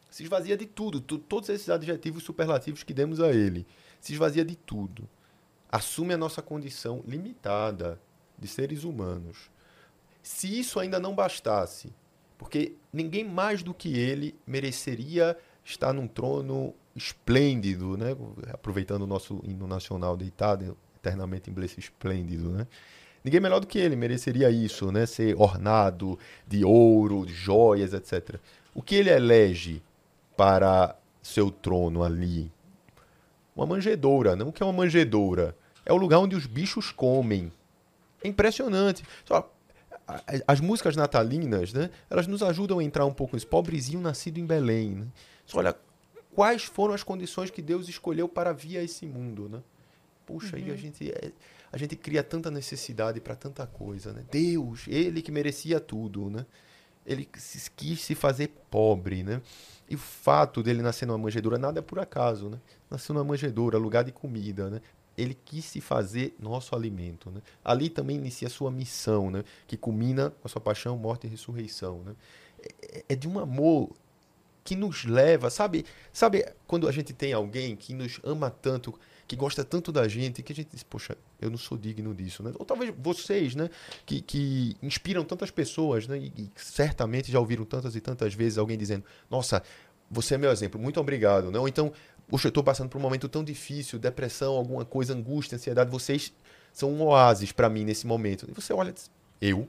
Se esvazia de tudo, tu- todos esses adjetivos superlativos que demos a ele. Se esvazia de tudo. Assume a nossa condição limitada de seres humanos. Se isso ainda não bastasse, porque ninguém mais do que ele mereceria estar num trono esplêndido, né? aproveitando o nosso hino nacional deitado eternamente em berço esplêndido. Né? Ninguém melhor do que ele mereceria isso, né? ser ornado de ouro, de joias, etc. O que ele elege para seu trono ali? Uma manjedoura. Não que é uma manjedoura? É o lugar onde os bichos comem. É impressionante. Só, as músicas natalinas, né? Elas nos ajudam a entrar um pouco nesse pobrezinho nascido em Belém. Né? Só olha quais foram as condições que Deus escolheu para vir a esse mundo, né? Puxa, aí a gente é- a gente cria tanta necessidade para tanta coisa, né? Deus, ele que merecia tudo, né? Ele se- quis se fazer pobre, né? E o fato dele nascer numa manjedoura nada é por acaso, né? Nasceu numa manjedoura, lugar de comida, né? Ele quis se fazer nosso alimento, né? Ali também inicia sua missão, né? Que culmina com a sua paixão, morte e ressurreição, né? É- É de um amor que nos leva, sabe? Sabe quando a gente tem alguém que nos ama tanto, que gosta tanto da gente, que a gente diz, poxa, eu não sou digno disso, né? Ou talvez vocês, né? Que, que inspiram tantas pessoas, né? E, e certamente já ouviram tantas e tantas vezes alguém dizendo, nossa, você é meu exemplo, muito obrigado, né? Ou então, poxa, eu estou passando por um momento tão difícil, depressão, alguma coisa, angústia, ansiedade, vocês são um oásis para mim nesse momento. E você olha e diz, eu?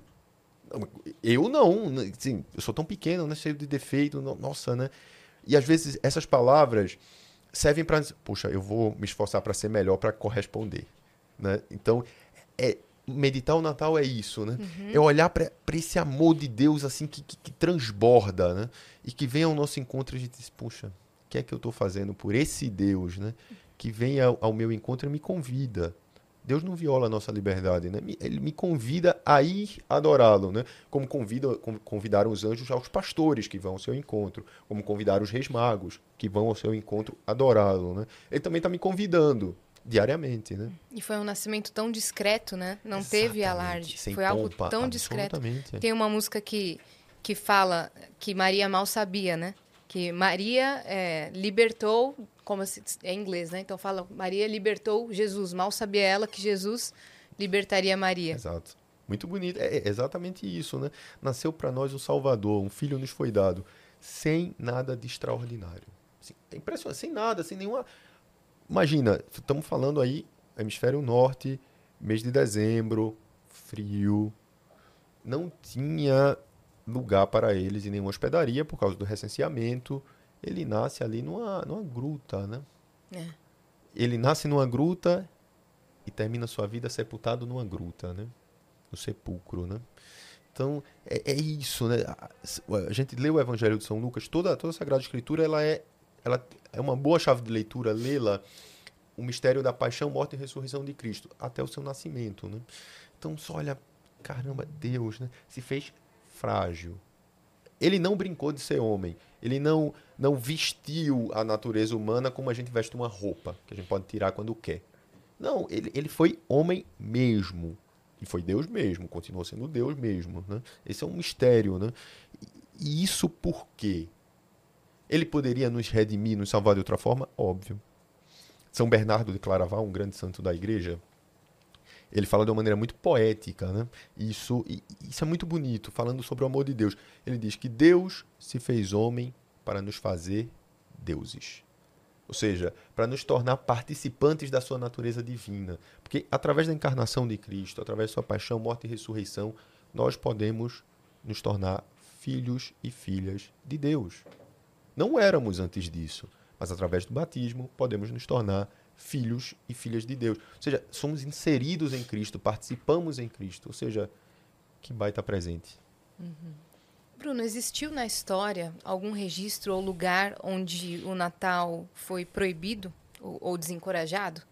Eu não, assim, eu sou tão pequeno, né? cheio de defeito, no- nossa, né? E às vezes essas palavras servem para, poxa, eu vou me esforçar para ser melhor para corresponder, né? Então, é meditar o Natal é isso, né? É olhar para esse amor de Deus assim que, que, que transborda, né? E que vem ao nosso encontro e a gente diz, poxa, que é que eu estou fazendo por esse Deus, né? Que vem ao, ao meu encontro e me convida. Deus não viola a nossa liberdade, né? Ele me convida a ir adorá-lo, né? Como convida, como convidaram os anjos aos pastores que vão ao seu encontro, como convidaram os reis magos que vão ao seu encontro adorá-lo, né? Ele também está me convidando diariamente, né? E foi um nascimento tão discreto, né? Não teve Exatamente, alarde. sem Foi algo pompa, tão discreto. Tem uma música que, que fala que Maria mal sabia, né? Que Maria é, libertou, como se, é em inglês, né? Então fala, Maria libertou Jesus. Mal sabia ela que Jesus libertaria Maria. Exato. Muito bonito. É é exatamente isso, né? Nasceu para nós o Salvador, um filho nos foi dado, sem nada de extraordinário. Assim, é impressionante, sem nada, sem nenhuma. Imagina, estamos falando aí, hemisfério norte, mês de dezembro, frio. Não tinha lugar para eles em nenhuma hospedaria por causa do recenseamento. Ele nasce ali numa, numa gruta, né? É. Ele nasce numa gruta e termina sua vida sepultado numa gruta, né? No sepulcro, né? Então, é, é isso, né? A, a gente lê o Evangelho de São Lucas, toda, toda a Sagrada Escritura, ela é, ela é uma boa chave de leitura, lê-la, o mistério da paixão, morte e ressurreição de Cristo, até o seu nascimento, né? Então, só olha, caramba, Deus, né? Se fez frágil. Ele não brincou de ser homem. Ele não, não vestiu a natureza humana como a gente veste uma roupa, que a gente pode tirar quando quer. Não, ele, ele foi homem mesmo. E foi Deus mesmo, continuou sendo Deus mesmo. Né? Esse é um mistério. Né? E isso por quê? Ele poderia nos redimir, nos salvar de outra forma? Óbvio. São Bernardo de Claraval, um grande santo da igreja, ele fala de uma maneira muito poética, né? Isso, isso é muito bonito, falando sobre o amor de Deus. Ele diz que Deus se fez homem para nos fazer deuses. Ou seja, para nos tornar participantes da sua natureza divina. Porque através da encarnação de Cristo, através da sua paixão, morte e ressurreição, nós podemos nos tornar filhos e filhas de Deus. Não éramos antes disso, mas através do batismo podemos nos tornar filhos e filhas de Deus. Ou seja, somos inseridos em Cristo, participamos em Cristo. Ou seja, que baita presente. Bruno, existiu na história algum registro ou lugar onde o Natal foi proibido ou, ou desencorajado?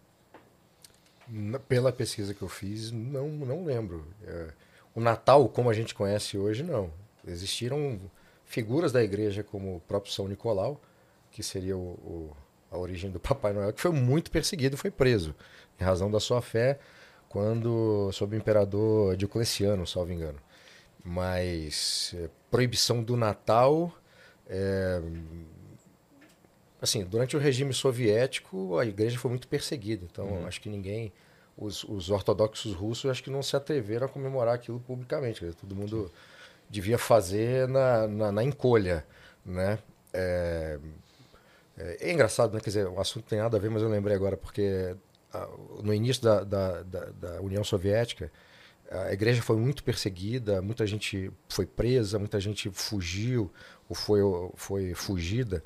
Na- Pela pesquisa que eu fiz, não, não lembro. É, o Natal, como a gente conhece hoje, não. Existiram figuras da igreja, como o próprio São Nicolau, que seria o, o- a origem do Papai Noel, que foi muito perseguido e foi preso, em razão da sua fé, quando sob o imperador Diocleciano, salvo engano. Mas é, proibição do Natal. é, assim, durante o regime soviético, a igreja foi muito perseguida. Então, acho que ninguém, os, os ortodoxos russos, acho que não se atreveram a comemorar aquilo publicamente. dizer, Todo mundo devia fazer na, na, na encolha, né? É, é, é engraçado, né? Quer dizer, o assunto tem nada a ver, mas eu lembrei agora, porque ah, no início da, da, da, da União Soviética, a igreja foi muito perseguida, muita gente foi presa, muita gente fugiu ou foi, foi fugida.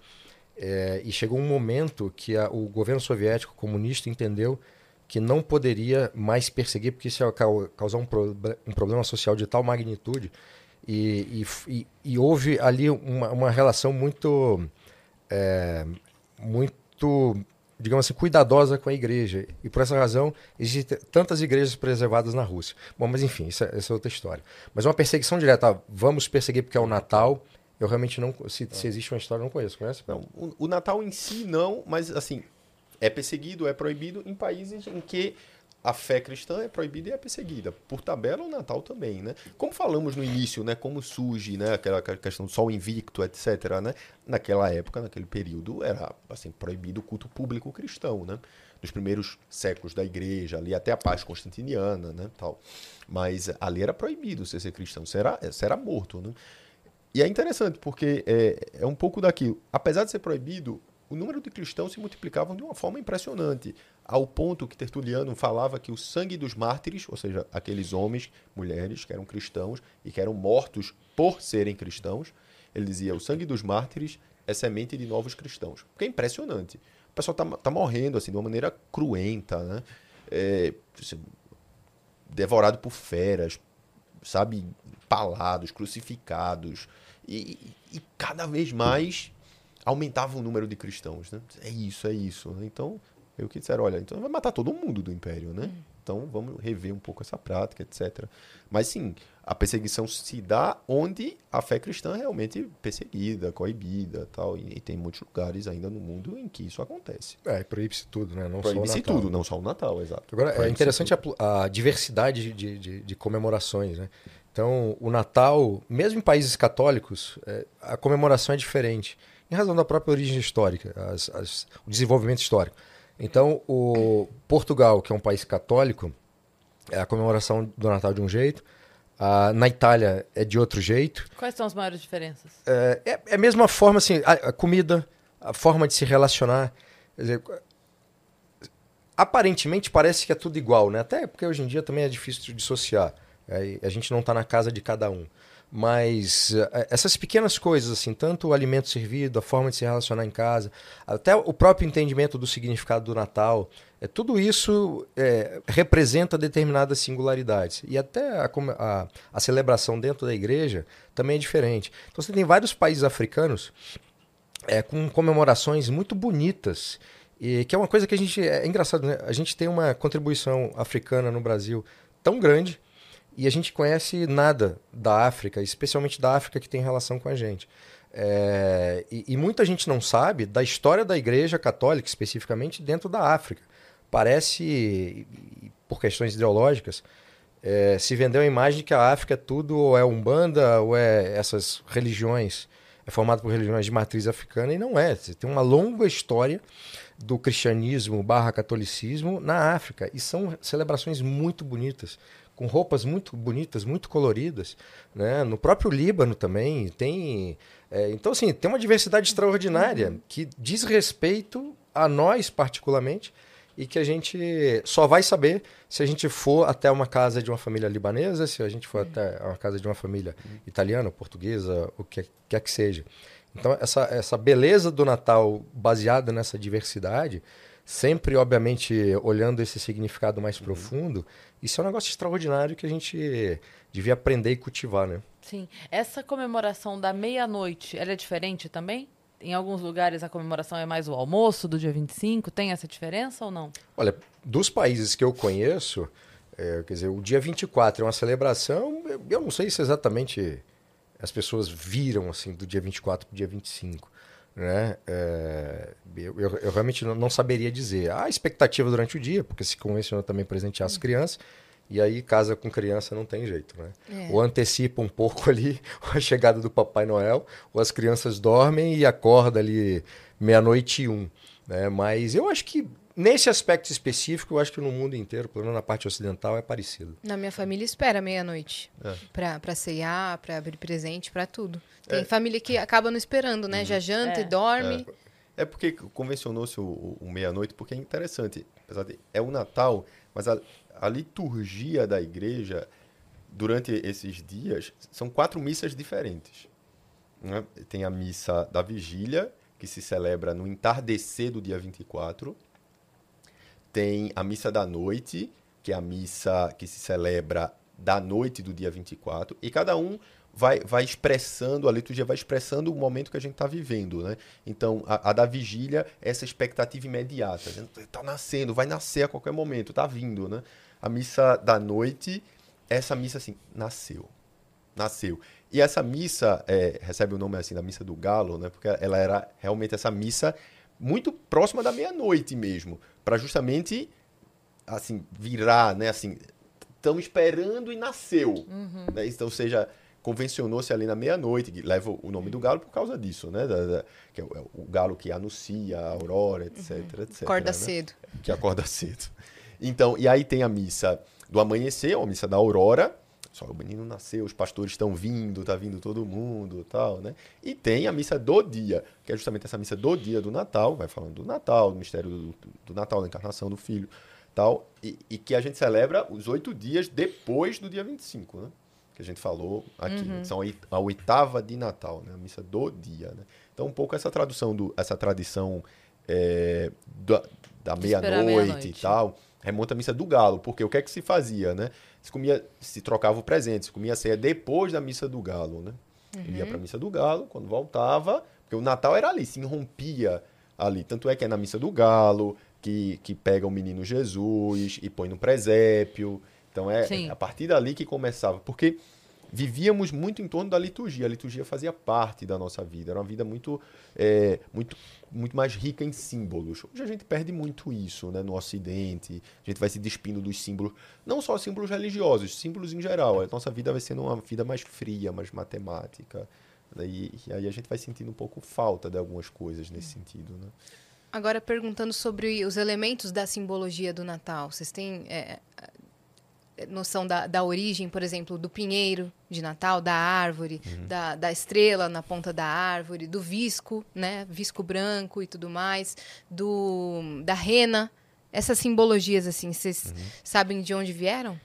É, e chegou um momento que a- o governo soviético comunista entendeu que não poderia mais perseguir, porque isso ia cau- causar um, proble- um problema social de tal magnitude. E, e e- e houve ali uma, uma relação muito, é, muito, digamos assim, cuidadosa com a igreja. E por essa razão, existem tantas igrejas preservadas na Rússia. Bom, mas enfim, é, essa é outra história. Mas uma perseguição direta, ah, vamos perseguir porque é o Natal, eu realmente não. Se, se existe uma história, eu não conheço. Conhece? Não, o, o Natal em si não, mas assim, é perseguido, é proibido em países em que a fé cristã é proibida e é perseguida. Por tabela, o Natal também, né? Como falamos no início, né? Como surge, né? Aquela questão do sol invicto, etc, né? Naquela época, naquele período, era, assim, proibido o culto público cristão, né? Nos primeiros séculos da igreja, ali até a paz constantiniana, né? Tal. Mas ali era proibido você ser cristão, você era, você era morto, né? E é interessante, porque é, é um pouco daquilo. Apesar de ser proibido, o número de cristãos se multiplicavam de uma forma impressionante, ao ponto que Tertuliano falava que o sangue dos mártires, ou seja, aqueles homens, mulheres que eram cristãos e que eram mortos por serem cristãos, ele dizia: o sangue dos mártires é semente de novos cristãos. Porque é impressionante. O pessoal tá, tá morrendo assim de uma maneira cruenta, né? É, assim, devorado por feras, sabe, palados, crucificados. E, e cada vez mais aumentava o número de cristãos. Né? É isso, é isso. Então, eu que disseram, olha, então vai matar todo mundo do império, né? Então vamos rever um pouco essa prática, etc. Mas sim, a perseguição se dá onde a fé cristã é realmente perseguida, coibida tal. E, e tem muitos lugares ainda no mundo em que isso acontece. É, proíbe-se tudo, né? Não só o Proíbe-se Natal. tudo, não só o Natal, exato. Agora, é interessante a, a diversidade de, de- de comemorações, né? Então, o Natal, mesmo em países católicos, é, a comemoração é diferente, em razão da própria origem histórica, as- as- o desenvolvimento histórico. Então, o Portugal, que é um país católico, é a comemoração do Natal de um jeito, Ah, na Itália é de outro jeito. Quais são as maiores diferenças? É, é, é a mesma forma, assim, a, a comida, a forma de se relacionar. Dizer, aparentemente parece que é tudo igual, né? Até porque hoje em dia também é difícil de dissociar. É, a gente não está na casa de cada um. Mas é, essas pequenas coisas, assim, tanto o alimento servido, a forma de se relacionar em casa, até o próprio entendimento do significado do Natal, é, tudo isso é, representa determinadas singularidades. E até a, a, a, celebração dentro da igreja também é diferente. Então você tem vários países africanos é, com comemorações muito bonitas. E que é uma coisa que a gente. É engraçado, né? A gente tem uma contribuição africana no Brasil tão grande e a gente conhece nada da África, especialmente da África que tem relação com a gente. É, e, e, muita gente não sabe da história da Igreja Católica, especificamente dentro da África. Parece, por questões ideológicas, é, se vendeu a imagem de que a África é tudo, ou é Umbanda, ou é essas religiões, é formado por religiões de matriz africana, e não é. Você tem uma longa história do cristianismo barra catolicismo na África. E são celebrações muito bonitas, com roupas muito bonitas, muito coloridas. Né? No próprio Líbano também tem. É, então, assim, tem uma diversidade extraordinária que diz respeito a nós, particularmente, e que a gente só vai saber se a gente for até uma casa de uma família libanesa, se a gente for até uma casa de uma família italiana, portuguesa, o que quer que seja. Então, essa, essa beleza do Natal baseada nessa diversidade, sempre, obviamente, olhando esse significado mais uhum. profundo, isso é um negócio extraordinário que a gente devia aprender e cultivar, né? Sim. Essa comemoração da meia-noite, ela é diferente também? Em alguns lugares a comemoração é mais o almoço do dia 25, tem essa diferença ou não? Olha, dos países que eu conheço, é, quer dizer, o dia 24 é uma celebração, eu não sei se exatamente as pessoas viram assim do dia 24 para o dia 25. Né? É, eu, eu, eu, realmente não, não, saberia dizer. Há expectativa durante o dia, porque se convencionou também presentear as crianças, e aí casa com criança não tem jeito. Né? É. Ou antecipa um pouco ali a chegada do Papai Noel, ou as crianças dormem e acorda ali meia-noite e um. Né? Mas eu acho que Nesse aspecto específico, eu acho que no mundo inteiro, pelo menos na parte ocidental, é parecido. Na minha família espera meia-noite é. para ceiar, para abrir presente, para tudo. Tem é. família que acaba não esperando, né? Uhum. Já janta é. e dorme. É, é porque convencionou-se o, o meia-noite, porque é interessante. Apesar de, é o Natal, mas a, a liturgia da igreja, durante esses dias, são quatro missas diferentes. Né? Tem a missa da vigília, que se celebra no entardecer do dia 24 tem a missa da noite, que é a missa que se celebra da noite do dia 24, e cada um vai, vai expressando, a liturgia vai expressando o momento que a gente está vivendo, né? Então, a, a, da vigília é essa expectativa imediata, está nascendo, vai nascer a qualquer momento, está vindo, né? A missa da noite, essa missa assim, nasceu, nasceu. E essa missa é, recebe o nome assim da missa do galo, né? Porque ela era realmente essa missa muito próxima da meia-noite mesmo, para justamente assim virar, né, assim, estão esperando e nasceu, uhum. né? Então, ou seja, convencionou-se ali na meia-noite, que leva o nome do galo por causa disso, né? Da, da, que é o, é o, galo que anuncia a aurora, etc, uhum. etc. Acorda né? cedo. Que acorda cedo. Então, e aí tem a missa do amanhecer, a missa da aurora, só o menino nasceu, os pastores estão vindo, tá vindo todo mundo, tal, né? E tem a missa do dia, que é justamente essa missa do dia do Natal, vai falando do Natal, do mistério do, do Natal, da encarnação do Filho, tal, e, e, que a gente celebra os oito dias depois do dia 25, né? Que a gente falou aqui. Uhum. São a oitava de Natal, né? A missa do dia, né? Então, um pouco essa tradução, do, essa tradição é, da, da meia-noite meia e tal, remonta à missa do galo, porque o que é que se fazia, né? Se comia, se trocava o presente, se comia a ceia depois da missa do galo, né? Uhum. Ele ia para a missa do galo, quando voltava, porque o Natal era ali, se irrompia ali. Tanto é que é na missa do galo que, que pega o menino Jesus e põe no presépio. Então é, é a partir dali que começava. Porque vivíamos muito em torno da liturgia. A liturgia fazia parte da nossa vida. Era uma vida muito, é, muito, muito mais rica em símbolos. Hoje a gente perde muito isso né, no Ocidente. A gente vai se despindo dos símbolos, não só símbolos religiosos, símbolos em geral. A nossa vida vai sendo uma vida mais fria, mais matemática. Né, e, e aí a gente vai sentindo um pouco falta de algumas coisas nesse sentido. Né? Agora, perguntando sobre os elementos da simbologia do Natal. Vocês têm. É, noção da, da origem, por exemplo, do pinheiro de Natal, da árvore, Uhum. da, da estrela na ponta da árvore, do visco, né? Visco branco e tudo mais, do da rena. Essas simbologias, assim, vocês Uhum. sabem de onde vieram?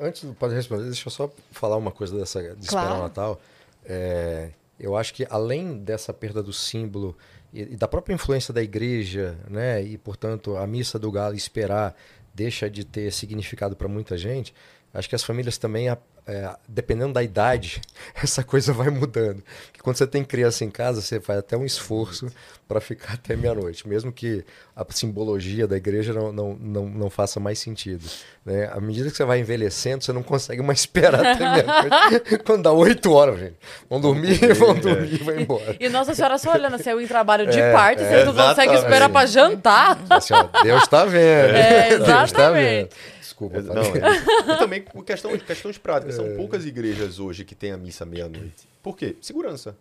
Antes do pode responder, deixa eu só falar uma coisa dessa de esperar Claro. o Natal. É, eu acho que além dessa perda do símbolo e, e da própria influência da igreja, né, e portanto a missa do galo esperar deixa de ter significado para muita gente, acho que as famílias também, é, dependendo da idade, essa coisa vai mudando. Porque quando você tem criança em casa, você faz até um esforço para ficar até meia-noite, mesmo que a simbologia da igreja não, não, não, não faça mais sentido. Né? À medida que você vai envelhecendo, você não consegue mais esperar até meia-noite. Quando dá oito horas, gente, vão dormir, vão dormir e vai embora. E Nossa Senhora só olhando eu em trabalho de É, parto, é, vocês não exatamente. esperar pra jantar. Assim, ó, Deus está vendo. É, Deus tá exatamente. vendo. Desculpa. Não, Fábio. é. E também questão, questões práticas. É. São poucas igrejas hoje que têm a missa meia-noite. Por quê? Segurança.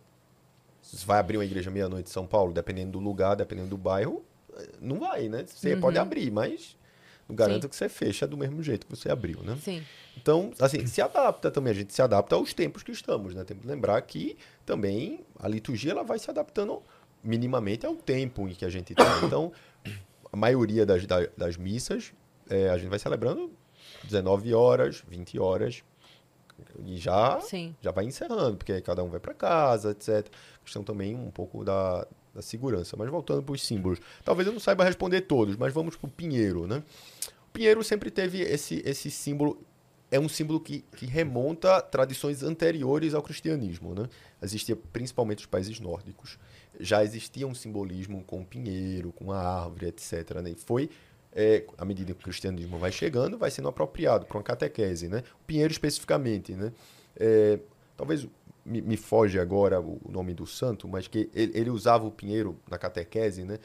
Se você vai abrir uma igreja meia-noite em São Paulo, dependendo do lugar, dependendo do bairro, eh, não vai, né? Você pode abrir, mas não garanto Sim. que você fecha do mesmo jeito que você abriu, né? Sim. Então, assim, se adapta também, a gente se adapta aos tempos que estamos, né? Temos que lembrar que também a liturgia ela vai se adaptando minimamente ao tempo em que a gente está. Então, a maioria das, da- das missas é, a gente vai celebrando 19 horas, 20 horas, e já, Sim. já vai encerrando, porque cada um vai para casa, etc. Questão também um pouco da, da segurança. Mas voltando para os símbolos. Talvez eu não saiba responder todos, mas vamos para o pinheiro, né? O pinheiro sempre teve esse, esse símbolo. É um símbolo que, que remonta a tradições anteriores ao cristianismo, né? Existia principalmente nos países nórdicos. Já existia um simbolismo com o pinheiro, com a árvore, etc. Né? E foi é, à medida que o cristianismo vai chegando, vai sendo apropriado para uma catequese, né? O Pinheiro especificamente, né? É, talvez me, me foge agora o nome do santo, mas que ele, ele usava o pinheiro na catequese, né?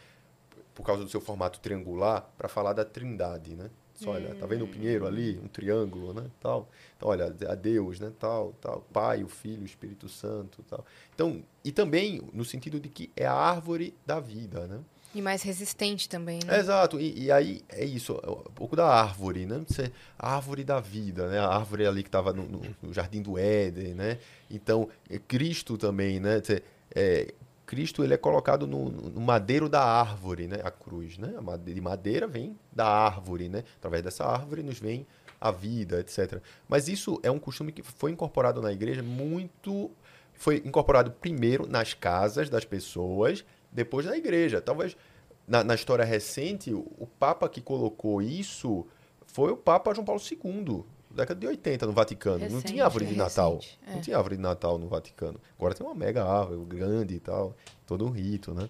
Por causa do seu formato triangular, para falar da trindade, né? Olha, tá vendo o pinheiro ali, um triângulo, né? Tal. Então, olha, a Deus, né? Tal, tal, Pai, o Filho, o Espírito Santo, tal. Então, e também no sentido de que é a árvore da vida, né? E mais resistente também, né? Exato, e, e aí é isso, é um pouco da árvore, né? Você, a árvore da vida, né? A árvore ali que estava no, no- Jardim do Éden, né? Então, é Cristo também, né? Você, é, Cristo ele é colocado no, no madeiro da árvore, né? A cruz, né? A made- de madeira vem da árvore, né? Através dessa árvore nos vem a vida, etc. Mas isso é um costume que foi incorporado na igreja muito... Foi incorporado primeiro nas casas das pessoas, depois na igreja. Talvez na, na história recente, o, o Papa que colocou isso foi o Papa João Paulo II, década de 80, no Vaticano. não Recente, tinha árvore de é Natal. recente, é. Não tinha árvore de Natal no Vaticano. Agora tem uma mega árvore grande e tal, todo um rito, né?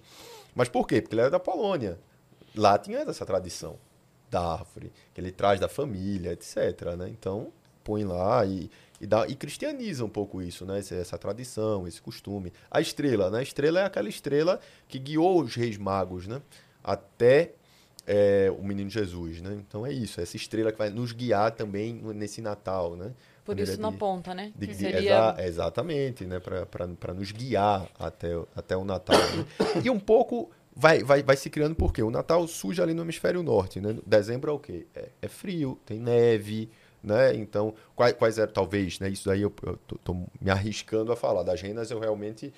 Mas por quê? Porque ele era da Polônia. Lá tinha essa tradição da árvore, que ele traz da família, etc. Né? Então, põe lá e, e, dá, e cristianiza um pouco isso, né? Essa, essa tradição, esse costume. A estrela, né? A estrela é aquela estrela que guiou os reis magos, né? Até é, o menino Jesus, né? Então é isso, essa estrela que vai nos guiar também nesse Natal, né? Por Maneira isso na de- ponta, né? de- seria... exa- exatamente, né? Para nos guiar até, o- até o Natal. né? E um pouco vai, vai, vai se criando porque o Natal surge ali no hemisfério norte, né? Dezembro é o quê? É, é frio, tem neve, né? Então, quais, quais eram, talvez, né? Isso daí eu, tô me arriscando a falar. Das renas eu realmente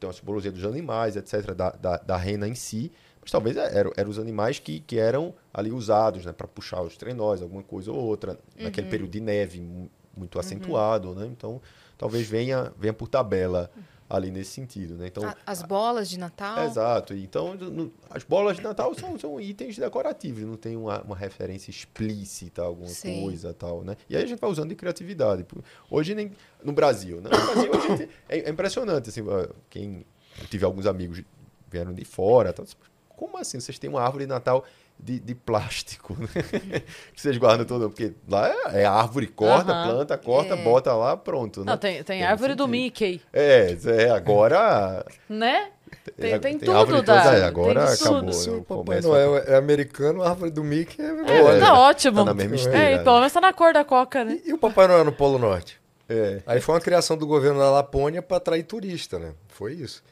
tenho uma simbologia dos animais, etc., da, da, da rena em si, mas talvez é, eram, eram os animais que, que eram ali usados, né? Para puxar os trenós, alguma coisa ou outra, naquele período de neve mu- muito acentuado, né? Então, talvez venha, venha por tabela ali nesse sentido, né? Então, A- As bolas de Natal. Exato. Então, no- as bolas de Natal são, são itens decorativos, não tem uma, uma referência explícita, alguma Sim. coisa tal, né? E aí a gente vai usando de criatividade. Hoje, nem no Brasil, né? No Brasil, a gente, é, é impressionante, assim, ó, quem... Eu tive alguns amigos vieram de fora, tal, como assim? Vocês têm uma árvore de Natal de, de plástico, né? que vocês guardam todo, porque lá é, é árvore, corta, Aham. planta, corta, É. bota lá, pronto, né? Não, tem, tem Tem árvore do. Mickey, É, é, agora né? Tem, É, tem, tem tudo árvore da... é, agora tem acabou, tudo. né? Se o Eu Papai Noel é americano, a árvore do Mickey é, É, boa, tá né? ótimo. Tá na mesma esteira. É, e pelo menos tá na cor da coca, né? E, e o Papai Noel no Polo Norte? É. Aí foi uma criação do governo da Lapônia para atrair turista, né? Foi isso.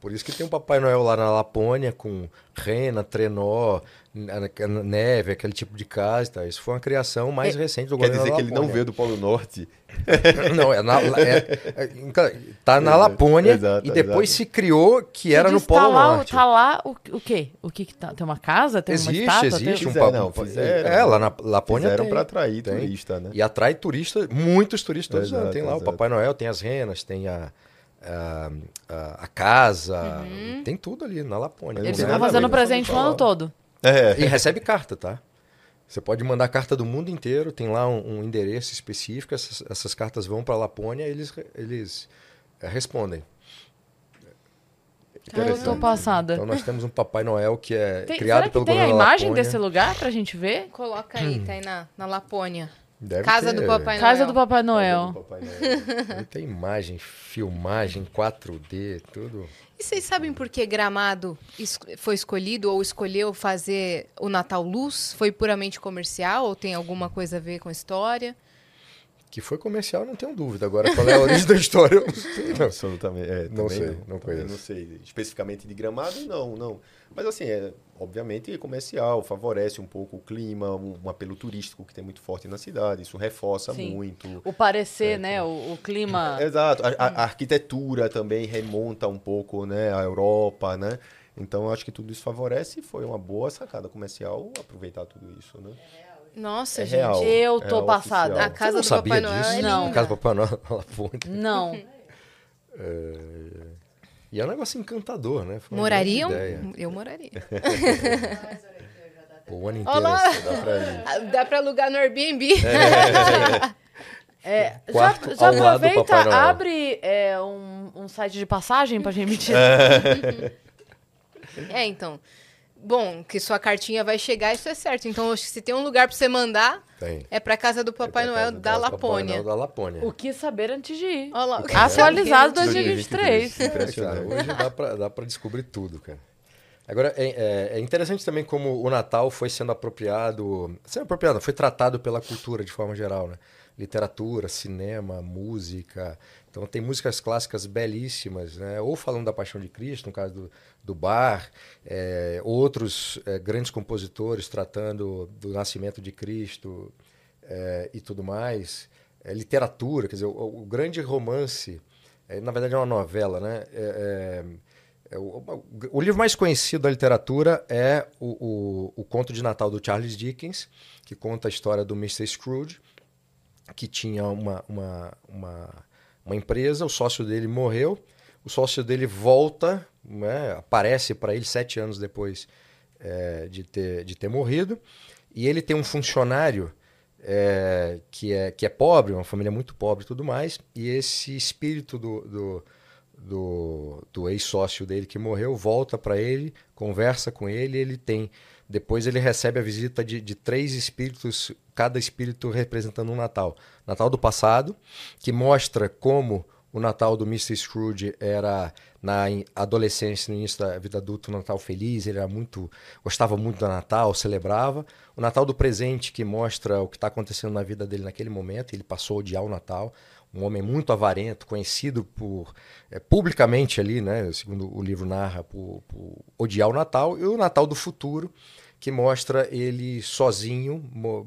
Por isso que tem um Papai Noel lá na Lapônia com rena, trenó, neve, aquele tipo de casa. e tal. Isso foi uma criação mais recente do Quer governo dizer que ele não veio do Polo Norte. Não, é, na, é, é, em- tá na Lapônia Exato, e depois exato. se criou que era Você no Polo tá lá, Norte. Tá lá o, o quê? O que que tá? Tem uma casa? Tem uma existe, estátua? existe Tem... um Fizeram, papo. fizeram. É, lá na Lapônia Fizeram tem. para atrair tem. turista, né? E atrai turista, muitos turistas todos os Exato, anos. Tem lá o. Papai Noel, tem as renas, tem a, a, a- a casa, Uhum. tem tudo ali na Lapônia. Eles Não ficam fazendo presente o ano todo. É. E recebe carta, tá? Você pode mandar carta do mundo inteiro, tem lá um, um endereço específico, essas, essas cartas vão para a Lapônia e eles, eles eh, respondem. Ah, eu tô passada. Então nós temos um Papai Noel que é Tem- criado será que pelo tem a governo da imagem Lapônia. desse lugar pra gente ver? Coloca aí, tá aí na, na Lapônia. Deve Casa ter- do Papai Casa Noel. do Papai Do Noel. Papai Noel. Ter imagem, filmagem, 4D, tudo. E vocês sabem por que Gramado foi escolhido ou escolheu fazer o Natal Luz? Foi puramente comercial ou tem alguma coisa a ver com a história? Que foi comercial, não tenho dúvida. Agora, qual é a origem da história, eu não sei. não. Absolutamente. É, Não sei, não também conheço. Não sei. Especificamente de gramado, não, não. Mas assim, é obviamente comercial, favorece um pouco o clima, um, um apelo turístico que tem muito forte na cidade, isso reforça Sim. muito. O parecer, né? O, o clima. Exato. A, a- a arquitetura também remonta um pouco, né, à Europa, né? Então eu acho que tudo isso favorece e foi uma boa sacada comercial aproveitar tudo isso, né? Nossa, É gente. real. Eu é tô passada. A oficial. casa não do Papai Noel é Não. linda. Casa do Papai Noel Lapônia. Não. E é um negócio encantador, né? Morariam? Eu moraria. Pô, o ano inteiro. Olá! assim, dá pra ir. Ah, Dá pra alugar no Airbnb. É, já, Quarto já ao lado do aproveita, Papai Noel. abre é, um, um site de passagem pra gente. É, então. Bom, que sua cartinha vai chegar, isso é certo. Então, se tem um lugar pra você mandar, Tem. é pra casa do Papai É Noel casa da do Papai Lapônia. Noel da Lapônia. O que saber antes de ir. Olha lá. Atualizado É, 2023. É, cara, Impressionante. hoje dá pra, dá pra descobrir tudo, cara. Agora, é, é- é interessante também como o Natal foi sendo apropriado... Sendo apropriado, foi tratado pela cultura de forma geral, né? Literatura, cinema, música. Então, tem músicas clássicas belíssimas, né? Ou falando da Paixão de Cristo, no caso do, do Bar, é, outros é, grandes compositores tratando do nascimento de Cristo é, e tudo mais. É, literatura, quer dizer, o, o grande romance, é, na verdade é uma novela, né? É, o, o- o livro mais conhecido da literatura é o, o, o Conto de Natal do Charles Dickens, que conta a história do Mr. Scrooge, que tinha uma, uma, uma, uma empresa, o sócio dele morreu, o sócio dele volta, né, aparece para ele sete anos depois é, de, ter, de ter morrido, e ele tem um funcionário é, que, é, que é pobre, uma família muito pobre e tudo mais, e esse espírito do, do, do, do ex-sócio dele que morreu volta para ele, conversa com ele, ele tem. Depois ele recebe a visita de, de três espíritos, cada espírito representando um Natal. Natal do passado, que mostra como o Natal do Mr. Scrooge era na adolescência, no início da vida adulta, um Natal feliz, ele era muito, gostava muito do Natal, celebrava. O Natal do presente, que mostra o que está acontecendo na vida dele naquele momento, ele passou a odiar o Natal. Um homem muito avarento, conhecido por é, publicamente ali, né, segundo o livro narra, por, por odiar o Natal. E o Natal do futuro, que mostra ele sozinho, mo-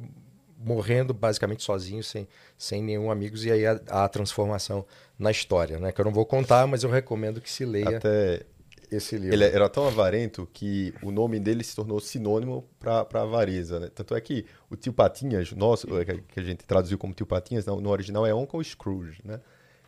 morrendo basicamente sozinho, sem, sem nenhum amigos, e aí a, a transformação na história, né? Que eu não vou contar, mas eu recomendo que se leia Até esse livro. ele era tão avarento que o nome dele se tornou sinônimo para avareza, né? Tanto é que o tio Patinhas, nosso, que que a gente traduziu como tio Patinhas, no original é Uncle Scrooge, né?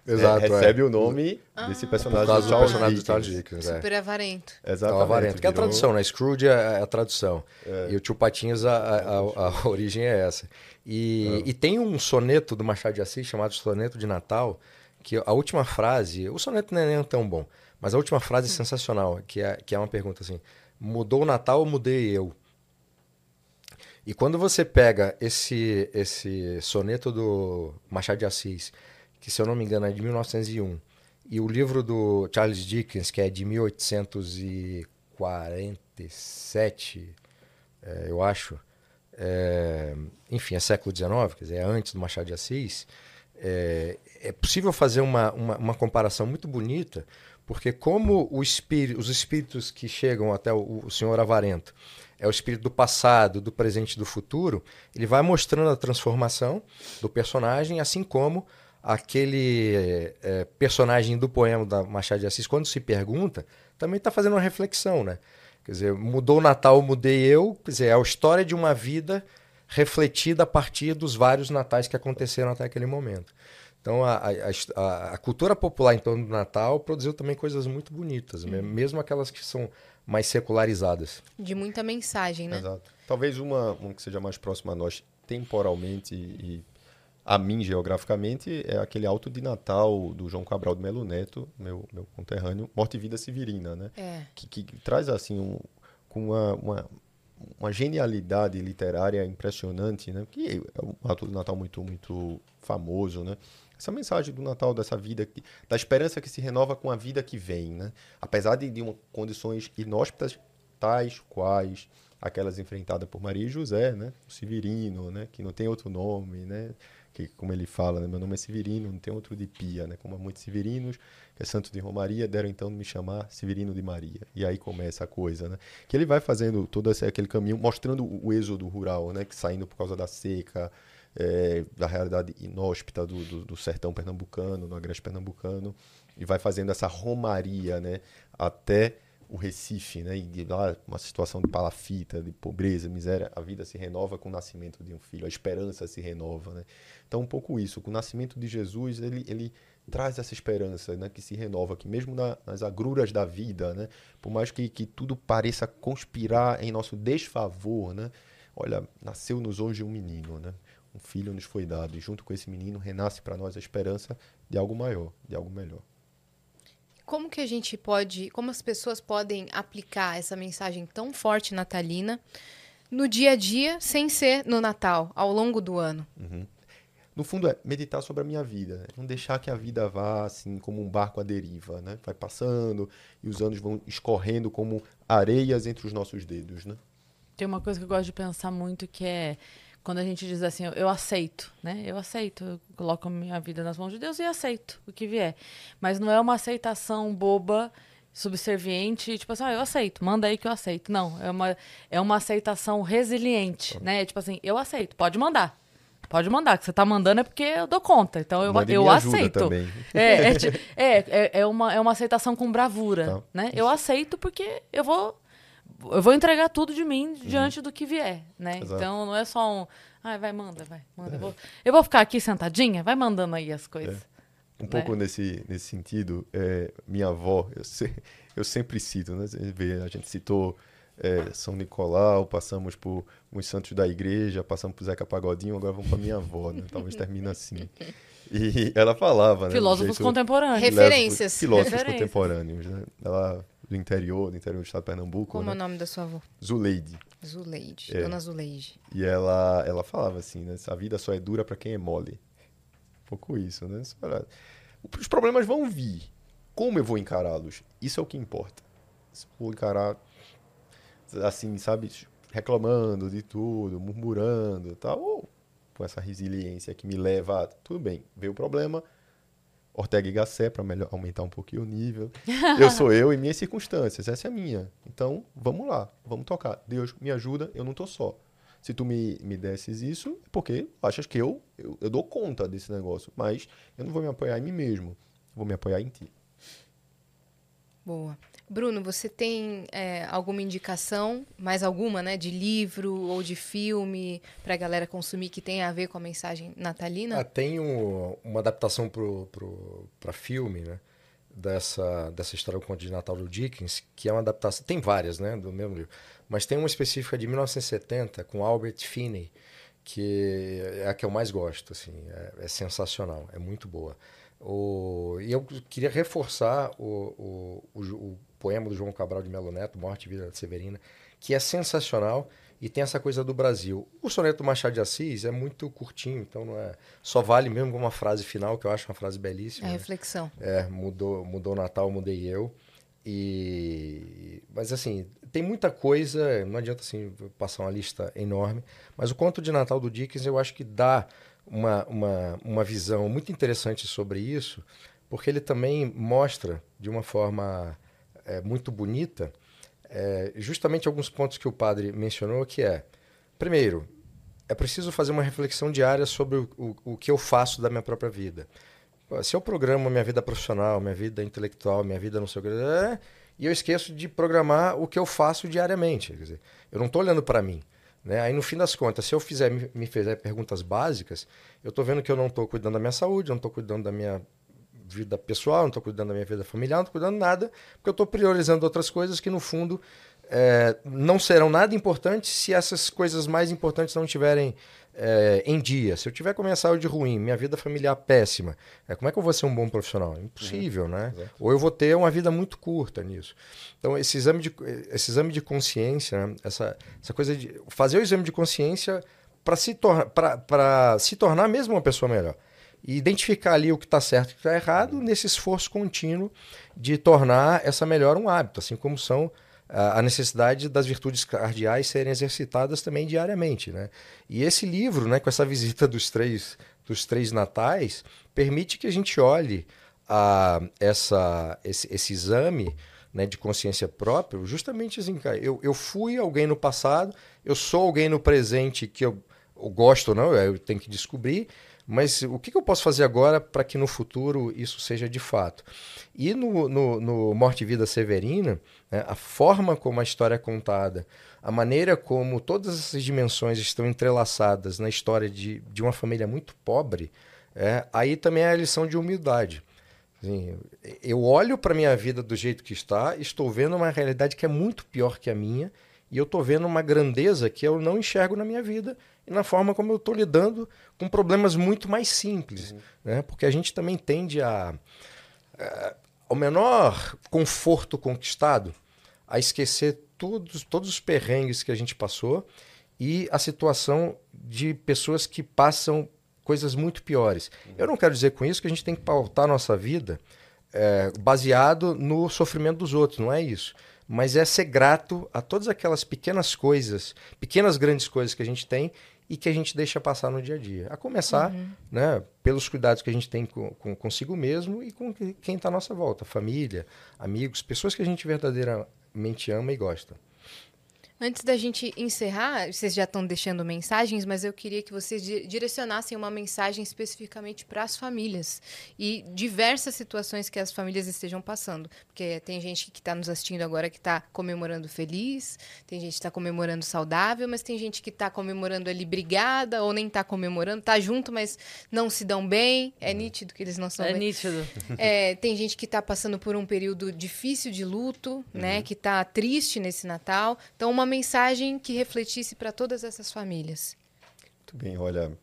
Exato, É, é. recebe o nome desse Por personagem causa do do personagem do. Charles Dickens, é. Super avarento. É Exatamente. o avarento, que é a tradução, né? Scrooge é é a tradução. E o tio Patinhas, a, a, a- a origem é essa. E, e tem um soneto do Machado de Assis chamado Soneto de Natal, que a última frase, o soneto não é nem tão bom, mas a última frase é sensacional, que é, que é uma pergunta assim, mudou o Natal ou mudei eu? E quando você pega esse, esse soneto do Machado de Assis, que se eu não me engano é de 1901, e o livro do Charles Dickens, que é de 1847, é, eu acho, é, enfim, é século XIX, quer dizer, é antes do Machado de Assis, é, é possível fazer uma, uma, uma comparação muito bonita, Porque como espírito, os espíritos que chegam até o, o senhor avarento é o espírito do passado, do presente e do futuro, ele vai mostrando a transformação do personagem, assim como aquele é, personagem do poema da Machado de Assis, quando se pergunta, também está fazendo uma reflexão, né? Quer dizer, mudou o Natal, mudei eu, quer dizer, é a história de uma vida refletida a partir dos vários natais que aconteceram até aquele momento. Então, a, a, a, cultura popular em torno do Natal produziu também coisas muito bonitas, uhum. mesmo aquelas que são mais secularizadas. De muita mensagem, né? Exato. Talvez uma, uma que seja mais próxima a nós temporalmente e, a mim geograficamente é aquele alto de Natal do João Cabral de Melo Neto, meu, meu conterrâneo, Morte e Vida Severina, né? É. Que, que, traz assim um, com uma, uma, uma, genialidade literária impressionante, né? Que é um ato de Natal muito muito famoso, né? Essa mensagem do Natal, dessa vida, que, da esperança que se renova com a vida que vem, né? Apesar de, de uma, condições inóspitas, tais quais aquelas enfrentadas por Maria e José, né? O Severino, né? Que não tem outro nome, né? Que, como ele fala, né? meu nome é Severino, não tem outro de Pia, né? Como há muitos Severinos, que é santo de Romaria, deram então me chamar Severino de Maria. E aí começa a coisa, né? Que ele vai fazendo todo esse, aquele caminho, mostrando o êxodo rural, né? Que saindo por causa da seca, é, da realidade inóspita do, do, do, sertão pernambucano, no agreste pernambucano, e vai fazendo essa romaria né, até o Recife, né, e lá uma situação de palafita, de pobreza, miséria, a vida se renova com o nascimento de um filho, a esperança se renova. Né? Então, um pouco isso, com o nascimento de Jesus, ele, ele traz essa esperança né, que se renova, que mesmo na, nas agruras da vida, né, por mais que, que tudo pareça conspirar em nosso desfavor, né, olha, nasceu-nos hoje um menino, né? um filho nos foi dado, e junto com esse menino renasce para nós a esperança de algo maior, de algo melhor. Como que a gente pode, como as pessoas podem aplicar essa mensagem tão forte natalina no dia a dia, sem ser no Natal, ao longo do ano? Uhum. No fundo é meditar sobre a minha vida, né? não deixar que a vida vá assim como um barco à deriva, né? Vai passando e os anos vão escorrendo como areias entre os nossos dedos, né? Tem uma coisa que eu gosto de pensar muito que é quando a gente diz assim, eu aceito, né? Eu aceito, eu coloco a minha vida nas mãos de Deus e aceito o que vier. Mas não é uma aceitação boba, subserviente, tipo assim, ah, eu aceito, manda aí que eu aceito. Não, é uma, é uma aceitação resiliente, né? Tipo assim, eu aceito, pode mandar. Pode mandar, que você tá mandando é porque eu dou conta. Então eu, eu aceito. É, é, é, é, é, uma, é uma aceitação com bravura, tá. né? Eu aceito porque eu vou eu vou entregar tudo de mim diante uhum. do que vier, né? Exato. Então não é só um, ah, vai, manda, vai, manda. É. Eu, vou, eu vou ficar aqui sentadinha, vai mandando aí as coisas. É. Um né? pouco nesse, nesse sentido, é, minha avó, eu, se, eu sempre cito, né? A gente citou é, São Nicolau, passamos por os santos da igreja, passamos por Zeca Pagodinho, agora vamos para minha avó, né? Talvez termine assim. E ela falava, né? Filósofos contemporâneos. Referências. Filósofos Referências. contemporâneos, né? Ela do interior, do interior do estado de Pernambuco. Como né? é o nome da sua avó? Zuleide. Zuleide, é. dona Zuleide. E ela, ela falava assim, né? A vida só é dura para quem é mole. Um pouco isso, né? Os problemas vão vir. Como eu vou encará-los? Isso é o que importa. Se vou encarar assim, sabe, reclamando de tudo, murmurando, tal, ou com essa resiliência que me leva a, tudo bem, veio o problema, Ortega y Gasset para aumentar um pouquinho o nível. Eu sou eu e minhas circunstâncias, essa é a minha. Então, vamos lá, vamos tocar. Deus me ajuda, eu não tô só. Se tu me, me desses isso, é porque achas que eu, eu, eu dou conta desse negócio. Mas eu não vou me apoiar em mim mesmo, vou me apoiar em ti. Boa. Bruno, você tem é, alguma indicação, mais alguma, né, de livro ou de filme para a galera consumir que tem a ver com a mensagem natalina? Ah, tem um, uma adaptação para filme, né, dessa, dessa história do Conto de Natal do Dickens, que é uma adaptação, tem várias, né, do mesmo livro, mas tem uma específica de 1970 com Albert Finney, que é a que eu mais gosto, assim, é, é sensacional, é muito boa. O, e eu queria reforçar o, o, o, poema do João Cabral de Melo Neto, Morte e Vida de Severina, que é sensacional e tem essa coisa do Brasil. O soneto do Machado de Assis é muito curtinho, então não é só vale mesmo uma frase final que eu acho uma frase belíssima. É reflexão. Né? É, mudou, mudou o Natal, mudei eu. E mas assim, tem muita coisa, não adianta assim passar uma lista enorme, mas o conto de Natal do Dickens eu acho que dá uma, uma, uma visão muito interessante sobre isso, porque ele também mostra de uma forma é, muito bonita é, justamente alguns pontos que o padre mencionou, que é, primeiro, é preciso fazer uma reflexão diária sobre o, o, o que eu faço da minha própria vida. Se eu programo minha vida profissional, minha vida intelectual, minha vida não sei o que, é, e eu esqueço de programar o que eu faço diariamente. Quer dizer, eu não estou olhando para mim. Né? Aí, no fim das contas, se eu fizer, me, fizer perguntas básicas, eu estou vendo que eu não estou cuidando da minha saúde, não estou cuidando da minha vida pessoal, não estou cuidando da minha vida familiar, não estou cuidando de nada, porque eu estou priorizando outras coisas que, no fundo, é, não serão nada importantes se essas coisas mais importantes não estiverem é, em dia. Se eu tiver com a minha saúde ruim, minha vida familiar péssima, é, como é que eu vou ser um bom profissional? É impossível, uhum. né? Exato. Ou eu vou ter uma vida muito curta nisso. Então, esse exame de, esse exame de consciência, né? essa, essa coisa de fazer o exame de consciência para se, tor se tornar mesmo uma pessoa melhor e identificar ali o que está certo e o que está errado nesse esforço contínuo de tornar essa melhora um hábito, assim como são a necessidade das virtudes cardeais serem exercitadas também diariamente, né? E esse livro, né, com essa visita dos três dos três natais, permite que a gente olhe a essa esse, esse exame né, de consciência própria, justamente assim, cara, eu, eu fui alguém no passado, eu sou alguém no presente que eu, eu gosto ou não, eu tenho que descobrir, mas o que, eu posso fazer agora para que no futuro isso seja de fato? E no, no, no Morte e Vida Severina, né, a forma como a história é contada, a maneira como todas essas dimensões estão entrelaçadas na história de, de uma família muito pobre, é, aí também é a lição de humildade. Assim, eu olho para a minha vida do jeito que está, estou vendo uma realidade que é muito pior que a minha, e eu estou vendo uma grandeza que eu não enxergo na minha vida e na forma como eu estou lidando com problemas muito mais simples. Uhum. Né? Porque a gente também tende a, a, ao menor conforto conquistado, a esquecer todos, todos os perrengues que a gente passou e a situação de pessoas que passam coisas muito piores. Uhum. Eu não quero dizer com isso que a gente tem que pautar a nossa vida é, baseado no sofrimento dos outros, não é isso mas é ser grato a todas aquelas pequenas coisas, pequenas grandes coisas que a gente tem e que a gente deixa passar no dia a dia. A começar uhum. né, pelos cuidados que a gente tem com, com consigo mesmo e com quem está à nossa volta, família, amigos, pessoas que a gente verdadeiramente ama e gosta. Antes da gente encerrar, vocês já estão deixando mensagens, mas eu queria que vocês direcionassem uma mensagem especificamente para as famílias e diversas situações que as famílias estejam passando. Porque tem gente que está nos assistindo agora que está comemorando feliz, tem gente que está comemorando saudável, mas tem gente que está comemorando ali brigada ou nem está comemorando, está junto, mas não se dão bem. É uhum. nítido que eles não são é bem. nítido. É, tem gente que está passando por um período difícil de luto, né, uhum. né, que está triste nesse Natal. Então, uma mensagem que refletisse para todas essas famílias. Muito bem, olha,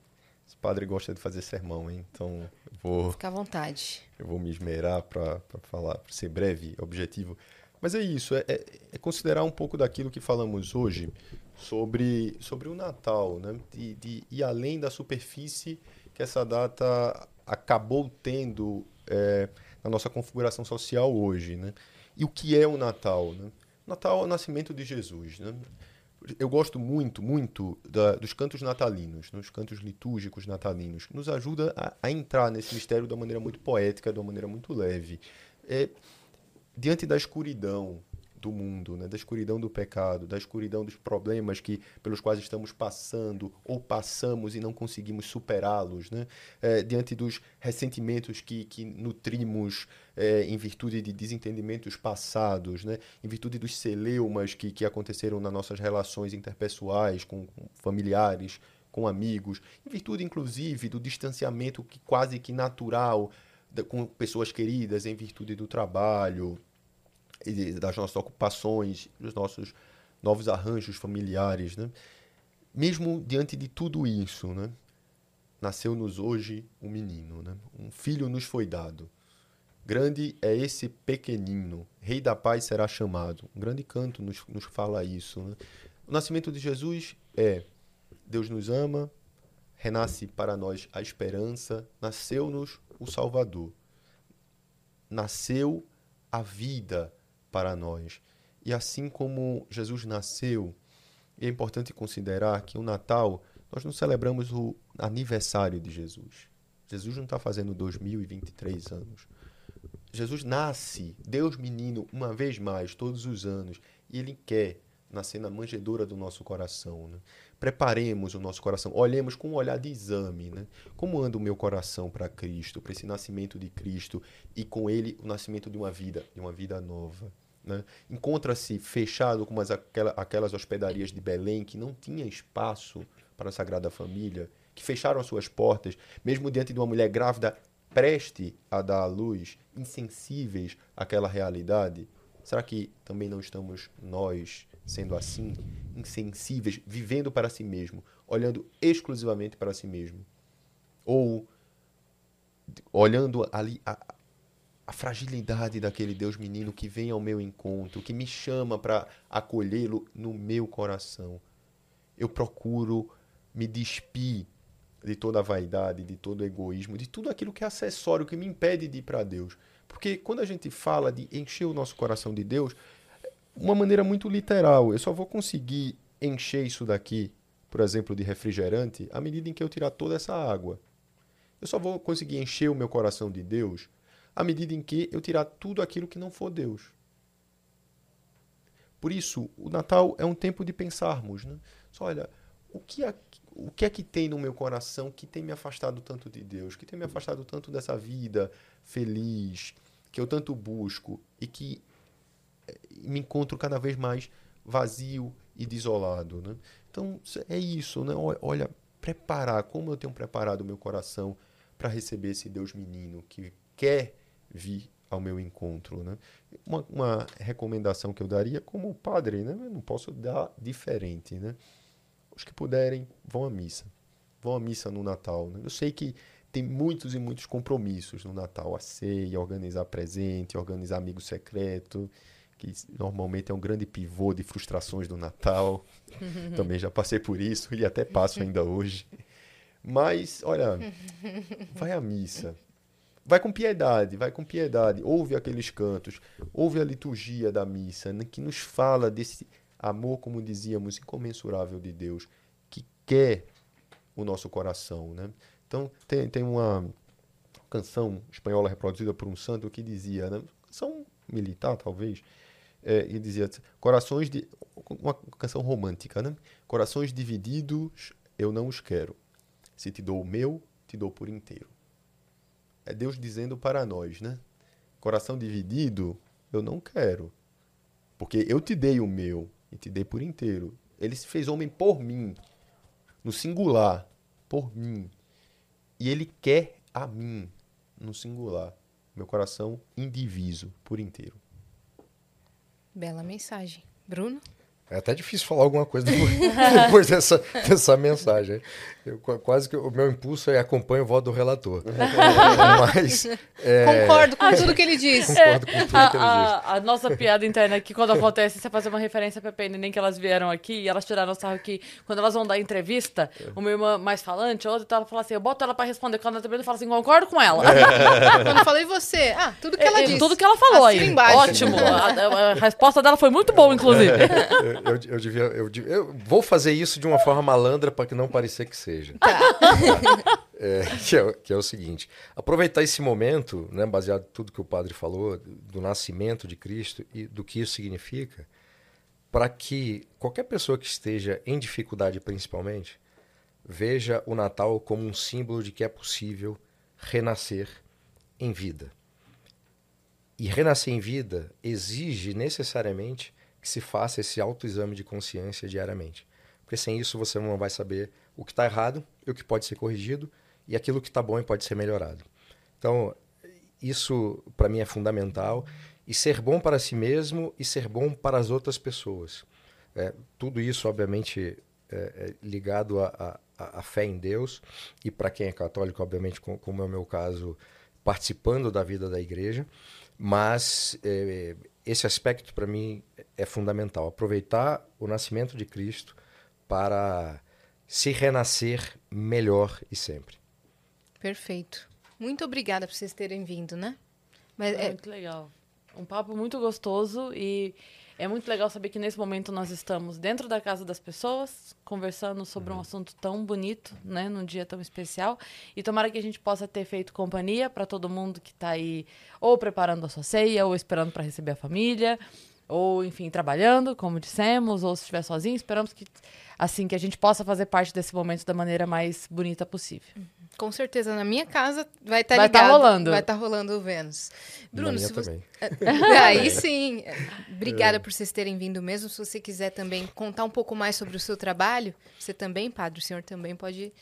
esse padre gosta de fazer sermão, hein? então eu vou. Fica à vontade. Eu vou me esmerar para falar, para ser breve, objetivo. Mas é isso, é, é, é, considerar um pouco daquilo que falamos hoje sobre, sobre o Natal, né? de, de ir além da superfície que essa data acabou tendo é, na nossa configuração social hoje. Né? E o que é o Natal? Né? Natal é o nascimento de Jesus. Né? Eu gosto muito, muito da, dos cantos natalinos, dos cantos litúrgicos natalinos. Nos ajuda a, a, entrar nesse mistério de uma maneira muito poética, de uma maneira muito leve. É, diante da escuridão, do mundo, né? da escuridão do pecado, da escuridão dos problemas que pelos quais estamos passando ou passamos e não conseguimos superá-los, né? É, diante dos ressentimentos que, que nutrimos é, em virtude de desentendimentos passados, né? em virtude dos celeumas que, que aconteceram nas nossas relações interpessoais com, com familiares, com amigos, em virtude inclusive do distanciamento que quase que natural com pessoas queridas em virtude do trabalho, das nossas ocupações, dos nossos novos arranjos familiares, né? Mesmo diante de tudo isso, né? Nasceu-nos hoje um menino, né? Um filho nos foi dado. Grande é esse pequenino, Rei da Paz será chamado. Um grande canto nos, nos fala isso. Né? O nascimento de Jesus é Deus nos ama, renasce para nós a esperança, nasceu-nos o Salvador. Nasceu a vida, para nós. E assim como Jesus nasceu, é importante considerar que o Natal, nós não celebramos o aniversário de Jesus. Jesus não está fazendo 2023 anos. Jesus nasce, Deus menino, uma vez mais, todos os anos, e Ele quer nascer na manjedoura do nosso coração. Né? Preparemos o nosso coração, olhemos com um olhar de exame. Né? Como anda o meu coração para Cristo, para esse nascimento de Cristo e com Ele o nascimento de uma vida, de uma vida nova. Né? Encontra-se fechado como as, aquela, aquelas hospedarias de Belém que não tinha espaço para a Sagrada Família, que fecharam as suas portas, mesmo diante de uma mulher grávida preste a dar à luz, insensíveis àquela realidade? Será que também não estamos nós sendo assim, insensíveis, vivendo para si mesmo, olhando exclusivamente para si mesmo? Ou olhando ali a, a fragilidade daquele Deus menino que vem ao meu encontro, que me chama para acolhê-lo no meu coração. Eu procuro me despir de toda a vaidade, de todo o egoísmo, de tudo aquilo que é acessório, que me impede de ir para Deus. Porque quando a gente fala de encher o nosso coração de Deus, uma maneira muito literal, eu só vou conseguir encher isso daqui, por exemplo, de refrigerante, à medida em que eu tirar toda essa água. Eu só vou conseguir encher o meu coração de Deus à medida em que eu tirar tudo aquilo que não for Deus. Por isso, o Natal é um tempo de pensarmos, né? Só olha, o que, é, o que é que tem no meu coração que tem me afastado tanto de Deus, que tem me afastado tanto dessa vida feliz, que eu tanto busco e que eh, me encontro cada vez mais vazio e desolado. Né? Então é isso, né? olha, preparar, como eu tenho preparado o meu coração para receber esse Deus menino que quer vir ao meu encontro. Né? Uma, uma recomendação que eu daria como padre, né? eu não posso dar diferente. Né? Os que puderem, vão à missa. Vão à missa no Natal. Né? Eu sei que tem muitos e muitos compromissos no Natal. A ceia, organizar presente, organizar amigo secreto, que normalmente é um grande pivô de frustrações do Natal. Também já passei por isso e até passo ainda hoje. Mas, olha, vai à missa. Vai com piedade, vai com piedade. Ouve aqueles cantos, ouve a liturgia da missa, que nos fala desse amor, como dizíamos, incomensurável de Deus, que quer o nosso coração. Né? Então, tem, tem uma canção espanhola reproduzida por um santo que dizia, né? canção militar talvez, é, e dizia, corações de... uma canção romântica, né? Corações divididos, eu não os quero. Se te dou o meu, te dou por inteiro. É Deus dizendo para nós, né? Coração dividido, eu não quero. Porque eu te dei o meu, e te dei por inteiro. Ele se fez homem por mim, no singular, por mim. E ele quer a mim, no singular. Meu coração indiviso, por inteiro. Bela mensagem. Bruno? É até difícil falar alguma coisa depois, depois dessa, dessa mensagem. Eu, quase que o meu impulso é acompanho o voto do relator. Mas. É... Concordo com tudo que ele diz. Concordo com tudo é, que ele a, diz. A, a, nossa piada interna aqui, quando acontece, você fazer uma referência a Pepe nem que elas vieram aqui e elas tiraram o sarro que quando elas vão dar entrevista, é. uma irmã mais falante, outra, então ela fala assim: eu boto ela pra responder. Quando ela também fala assim: concordo com ela. É. quando eu falei você, ah, tudo que ela é, disse. Tudo que ela falou aí. Embaixo. Ótimo. a, a, resposta dela foi muito boa, inclusive. Eu, eu, devia, eu, eu, vou fazer isso de uma forma malandra para que não parecer que seja. Tá. é, que, é, que, é, o seguinte: aproveitar esse momento, né, baseado em tudo que o padre falou, do nascimento de Cristo e do que isso significa, para que qualquer pessoa que esteja em dificuldade, principalmente, veja o Natal como um símbolo de que é possível renascer em vida. E renascer em vida exige necessariamente que se faça esse autoexame de consciência diariamente. Porque sem isso você não vai saber o que está errado e o que pode ser corrigido e aquilo que está bom e pode ser melhorado. Então, isso para mim é fundamental. E ser bom para si mesmo e ser bom para as outras pessoas. É, tudo isso, obviamente, é, é ligado à fé em Deus e para quem é católico, obviamente, com, como é o meu caso, participando da vida da igreja. Mas é, esse aspecto para mim é fundamental. Aproveitar o nascimento de Cristo para se renascer melhor e sempre. Perfeito. Muito obrigada por vocês terem vindo, né? Mas é, é muito legal. Um papo muito gostoso e É muito legal saber que nesse momento nós estamos dentro da casa das pessoas, conversando sobre um assunto tão bonito, né, num dia tão especial. E tomara que a gente possa ter feito companhia para todo mundo que está aí ou preparando a sua ceia, ou esperando para receber a família, ou enfim, trabalhando, como dissemos, ou se estiver sozinho, esperamos que assim que a gente possa fazer parte desse momento da maneira mais bonita possível. Com certeza, na minha casa vai estar Vai tá ligado. rolando. Vai estar rolando o Vênus. Bruno, se você... também. Aí sim. Obrigada por vocês terem vindo mesmo. Se você quiser também contar um pouco mais sobre o seu trabalho, você também, padre, o senhor também pode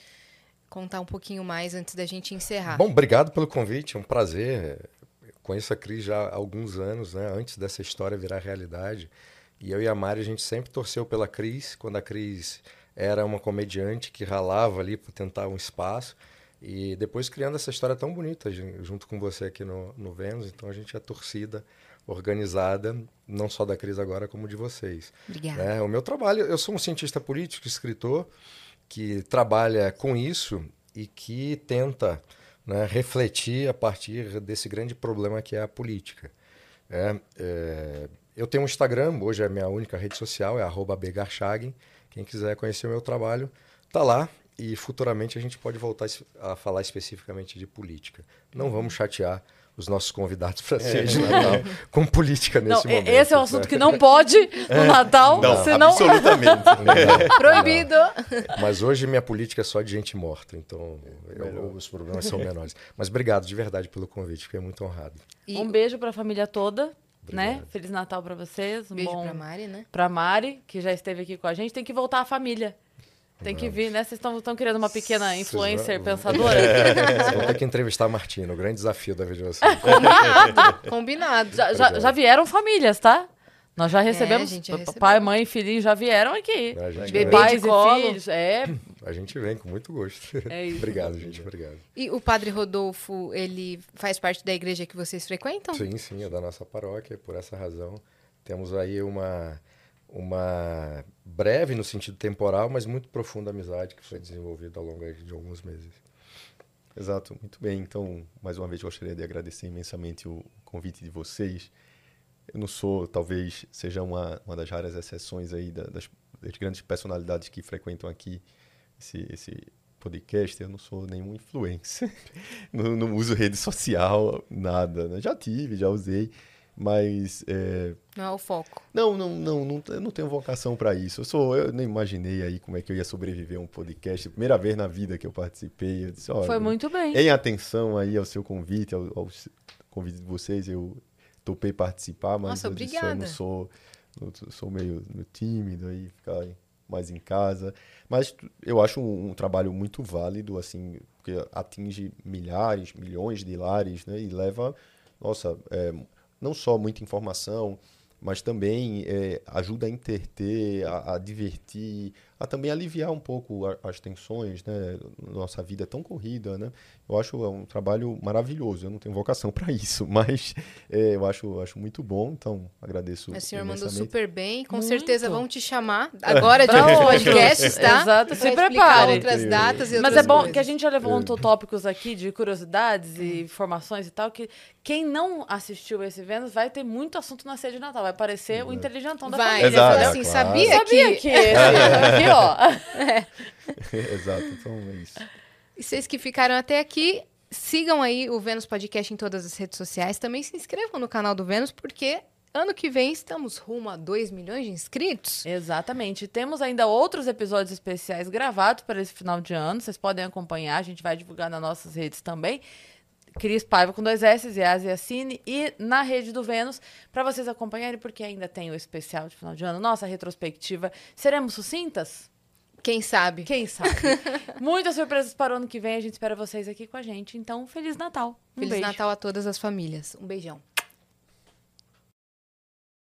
contar um pouquinho mais antes da gente encerrar. Bom, obrigado pelo convite, é um prazer. Eu conheço a Cris já há alguns anos, né? Antes dessa história virar realidade. E eu e a Mari, a gente sempre torceu pela Cris, quando a Cris era uma comediante que ralava ali para tentar um espaço. E depois criando essa história tão bonita ju- junto com você aqui no, no Vênus. Então a gente é torcida organizada, não só da Cris agora, como de vocês. Obrigada. É, o meu trabalho, eu sou um cientista político, escritor, que trabalha com isso e que tenta né, refletir a partir desse grande problema que é a política. É, é, eu tenho um Instagram, hoje é a minha única rede social, é arroba. Quem quiser conhecer o meu trabalho, tá lá. E futuramente a gente pode voltar a falar especificamente de política. Não vamos chatear os nossos convidados para ser de Natal com política Não, nesse e- momento. esse é um né? assunto que não pode no Natal, Não, senão absolutamente. Proibido! Mas hoje minha política é só de gente morta, então eu- os problemas são menores. Mas obrigado de verdade pelo convite, fiquei muito honrado. E um beijo para a família toda, né? Feliz Natal para vocês, um beijo bom pra Mari, né? pra Mari, que já esteve aqui com a gente. Tem que voltar a família. Tem que vir, né? Vocês estão querendo uma pequena influencer vão- pensadora? Vocês vão ter que entrevistar a Martina, o grande desafio da vida de vocês. Combinado, combinado. já, já, já vieram famílias, tá? Nós já recebemos. a gente já recebeu. Pai, mãe e filhinho já vieram aqui. A gente, Bebê vem, Pais de colo. e filhos. É. a gente vem com muito gosto. É isso. obrigado, gente, obrigado. E o padre Rodolfo, ele faz parte da igreja que vocês frequentam? Sim, sim, é da nossa paróquia, por essa razão. Temos aí uma, uma breve, no sentido temporal, mas muito profunda amizade que foi desenvolvida ao longo de alguns meses. Exato, muito bem. Então, mais uma vez, gostaria de agradecer imensamente o convite de vocês. Eu não sou, talvez, seja uma, uma das raras exceções aí da- das, das grandes personalidades que frequentam aqui esse, esse podcast. Eu não sou nenhum influencer. não, não uso rede social, nada. né? Já tive, já usei, mas é, Não é o foco. não, não, não, não, eu não tenho vocação para isso. Eu sou, eu nem imaginei aí como é que eu ia sobreviver a um podcast. Primeira vez na vida que eu participei, eu disse, Foi muito bem. em atenção aí ao seu convite, ao, ao convite de vocês, eu topei participar, mas Nossa, eu disse, eu não obrigada. sou, eu sou meio, meio tímido aí, ficar mais em casa. Mas eu acho um, um trabalho muito válido, assim, porque atinge milhares, milhões de lares, né? E leva, nossa, é, não só muita informação, mas também é, ajuda a interter, a, a divertir, a também aliviar um pouco a- as tensões, né? Nossa vida é tão corrida, né? Eu acho é um trabalho maravilhoso. Eu não tenho vocação para isso, mas é, eu acho, acho muito bom. Então agradeço. O senhor mandou super bem. Com Muito. certeza vão te chamar agora de outros podcasts, tá? Exato, se prepare. outras datas e Mas outras é bom coisas. que a gente já levantou tópicos aqui de curiosidades e informações e tal, que quem não assistiu esse Vênus vai ter muito assunto na ceia de Natal. Vai parecer o inteligentão da Vai, família. Exato. assim, Claro. sabia, Sabia que... que esse aqui, ó. Exato, então é isso. E vocês que ficaram até aqui, sigam aí o Vênus Podcast em todas as redes sociais. Também se inscrevam no canal do Vênus, porque ano que vem estamos rumo a 2 milhões de inscritos. Exatamente. Temos ainda outros episódios especiais gravados para esse final de ano. Vocês podem acompanhar, a gente vai divulgar nas nossas redes também. Cris Paiva com dois S, e Cine e na rede do Vênus, para vocês acompanharem, porque ainda tem o especial de final de ano, nossa retrospectiva. Seremos sucintas? Quem sabe? Quem sabe? Muitas surpresas para o ano que vem, a gente espera vocês aqui com a gente. Então, Feliz Natal. Um Feliz beijo. Natal a todas as famílias. Um beijão.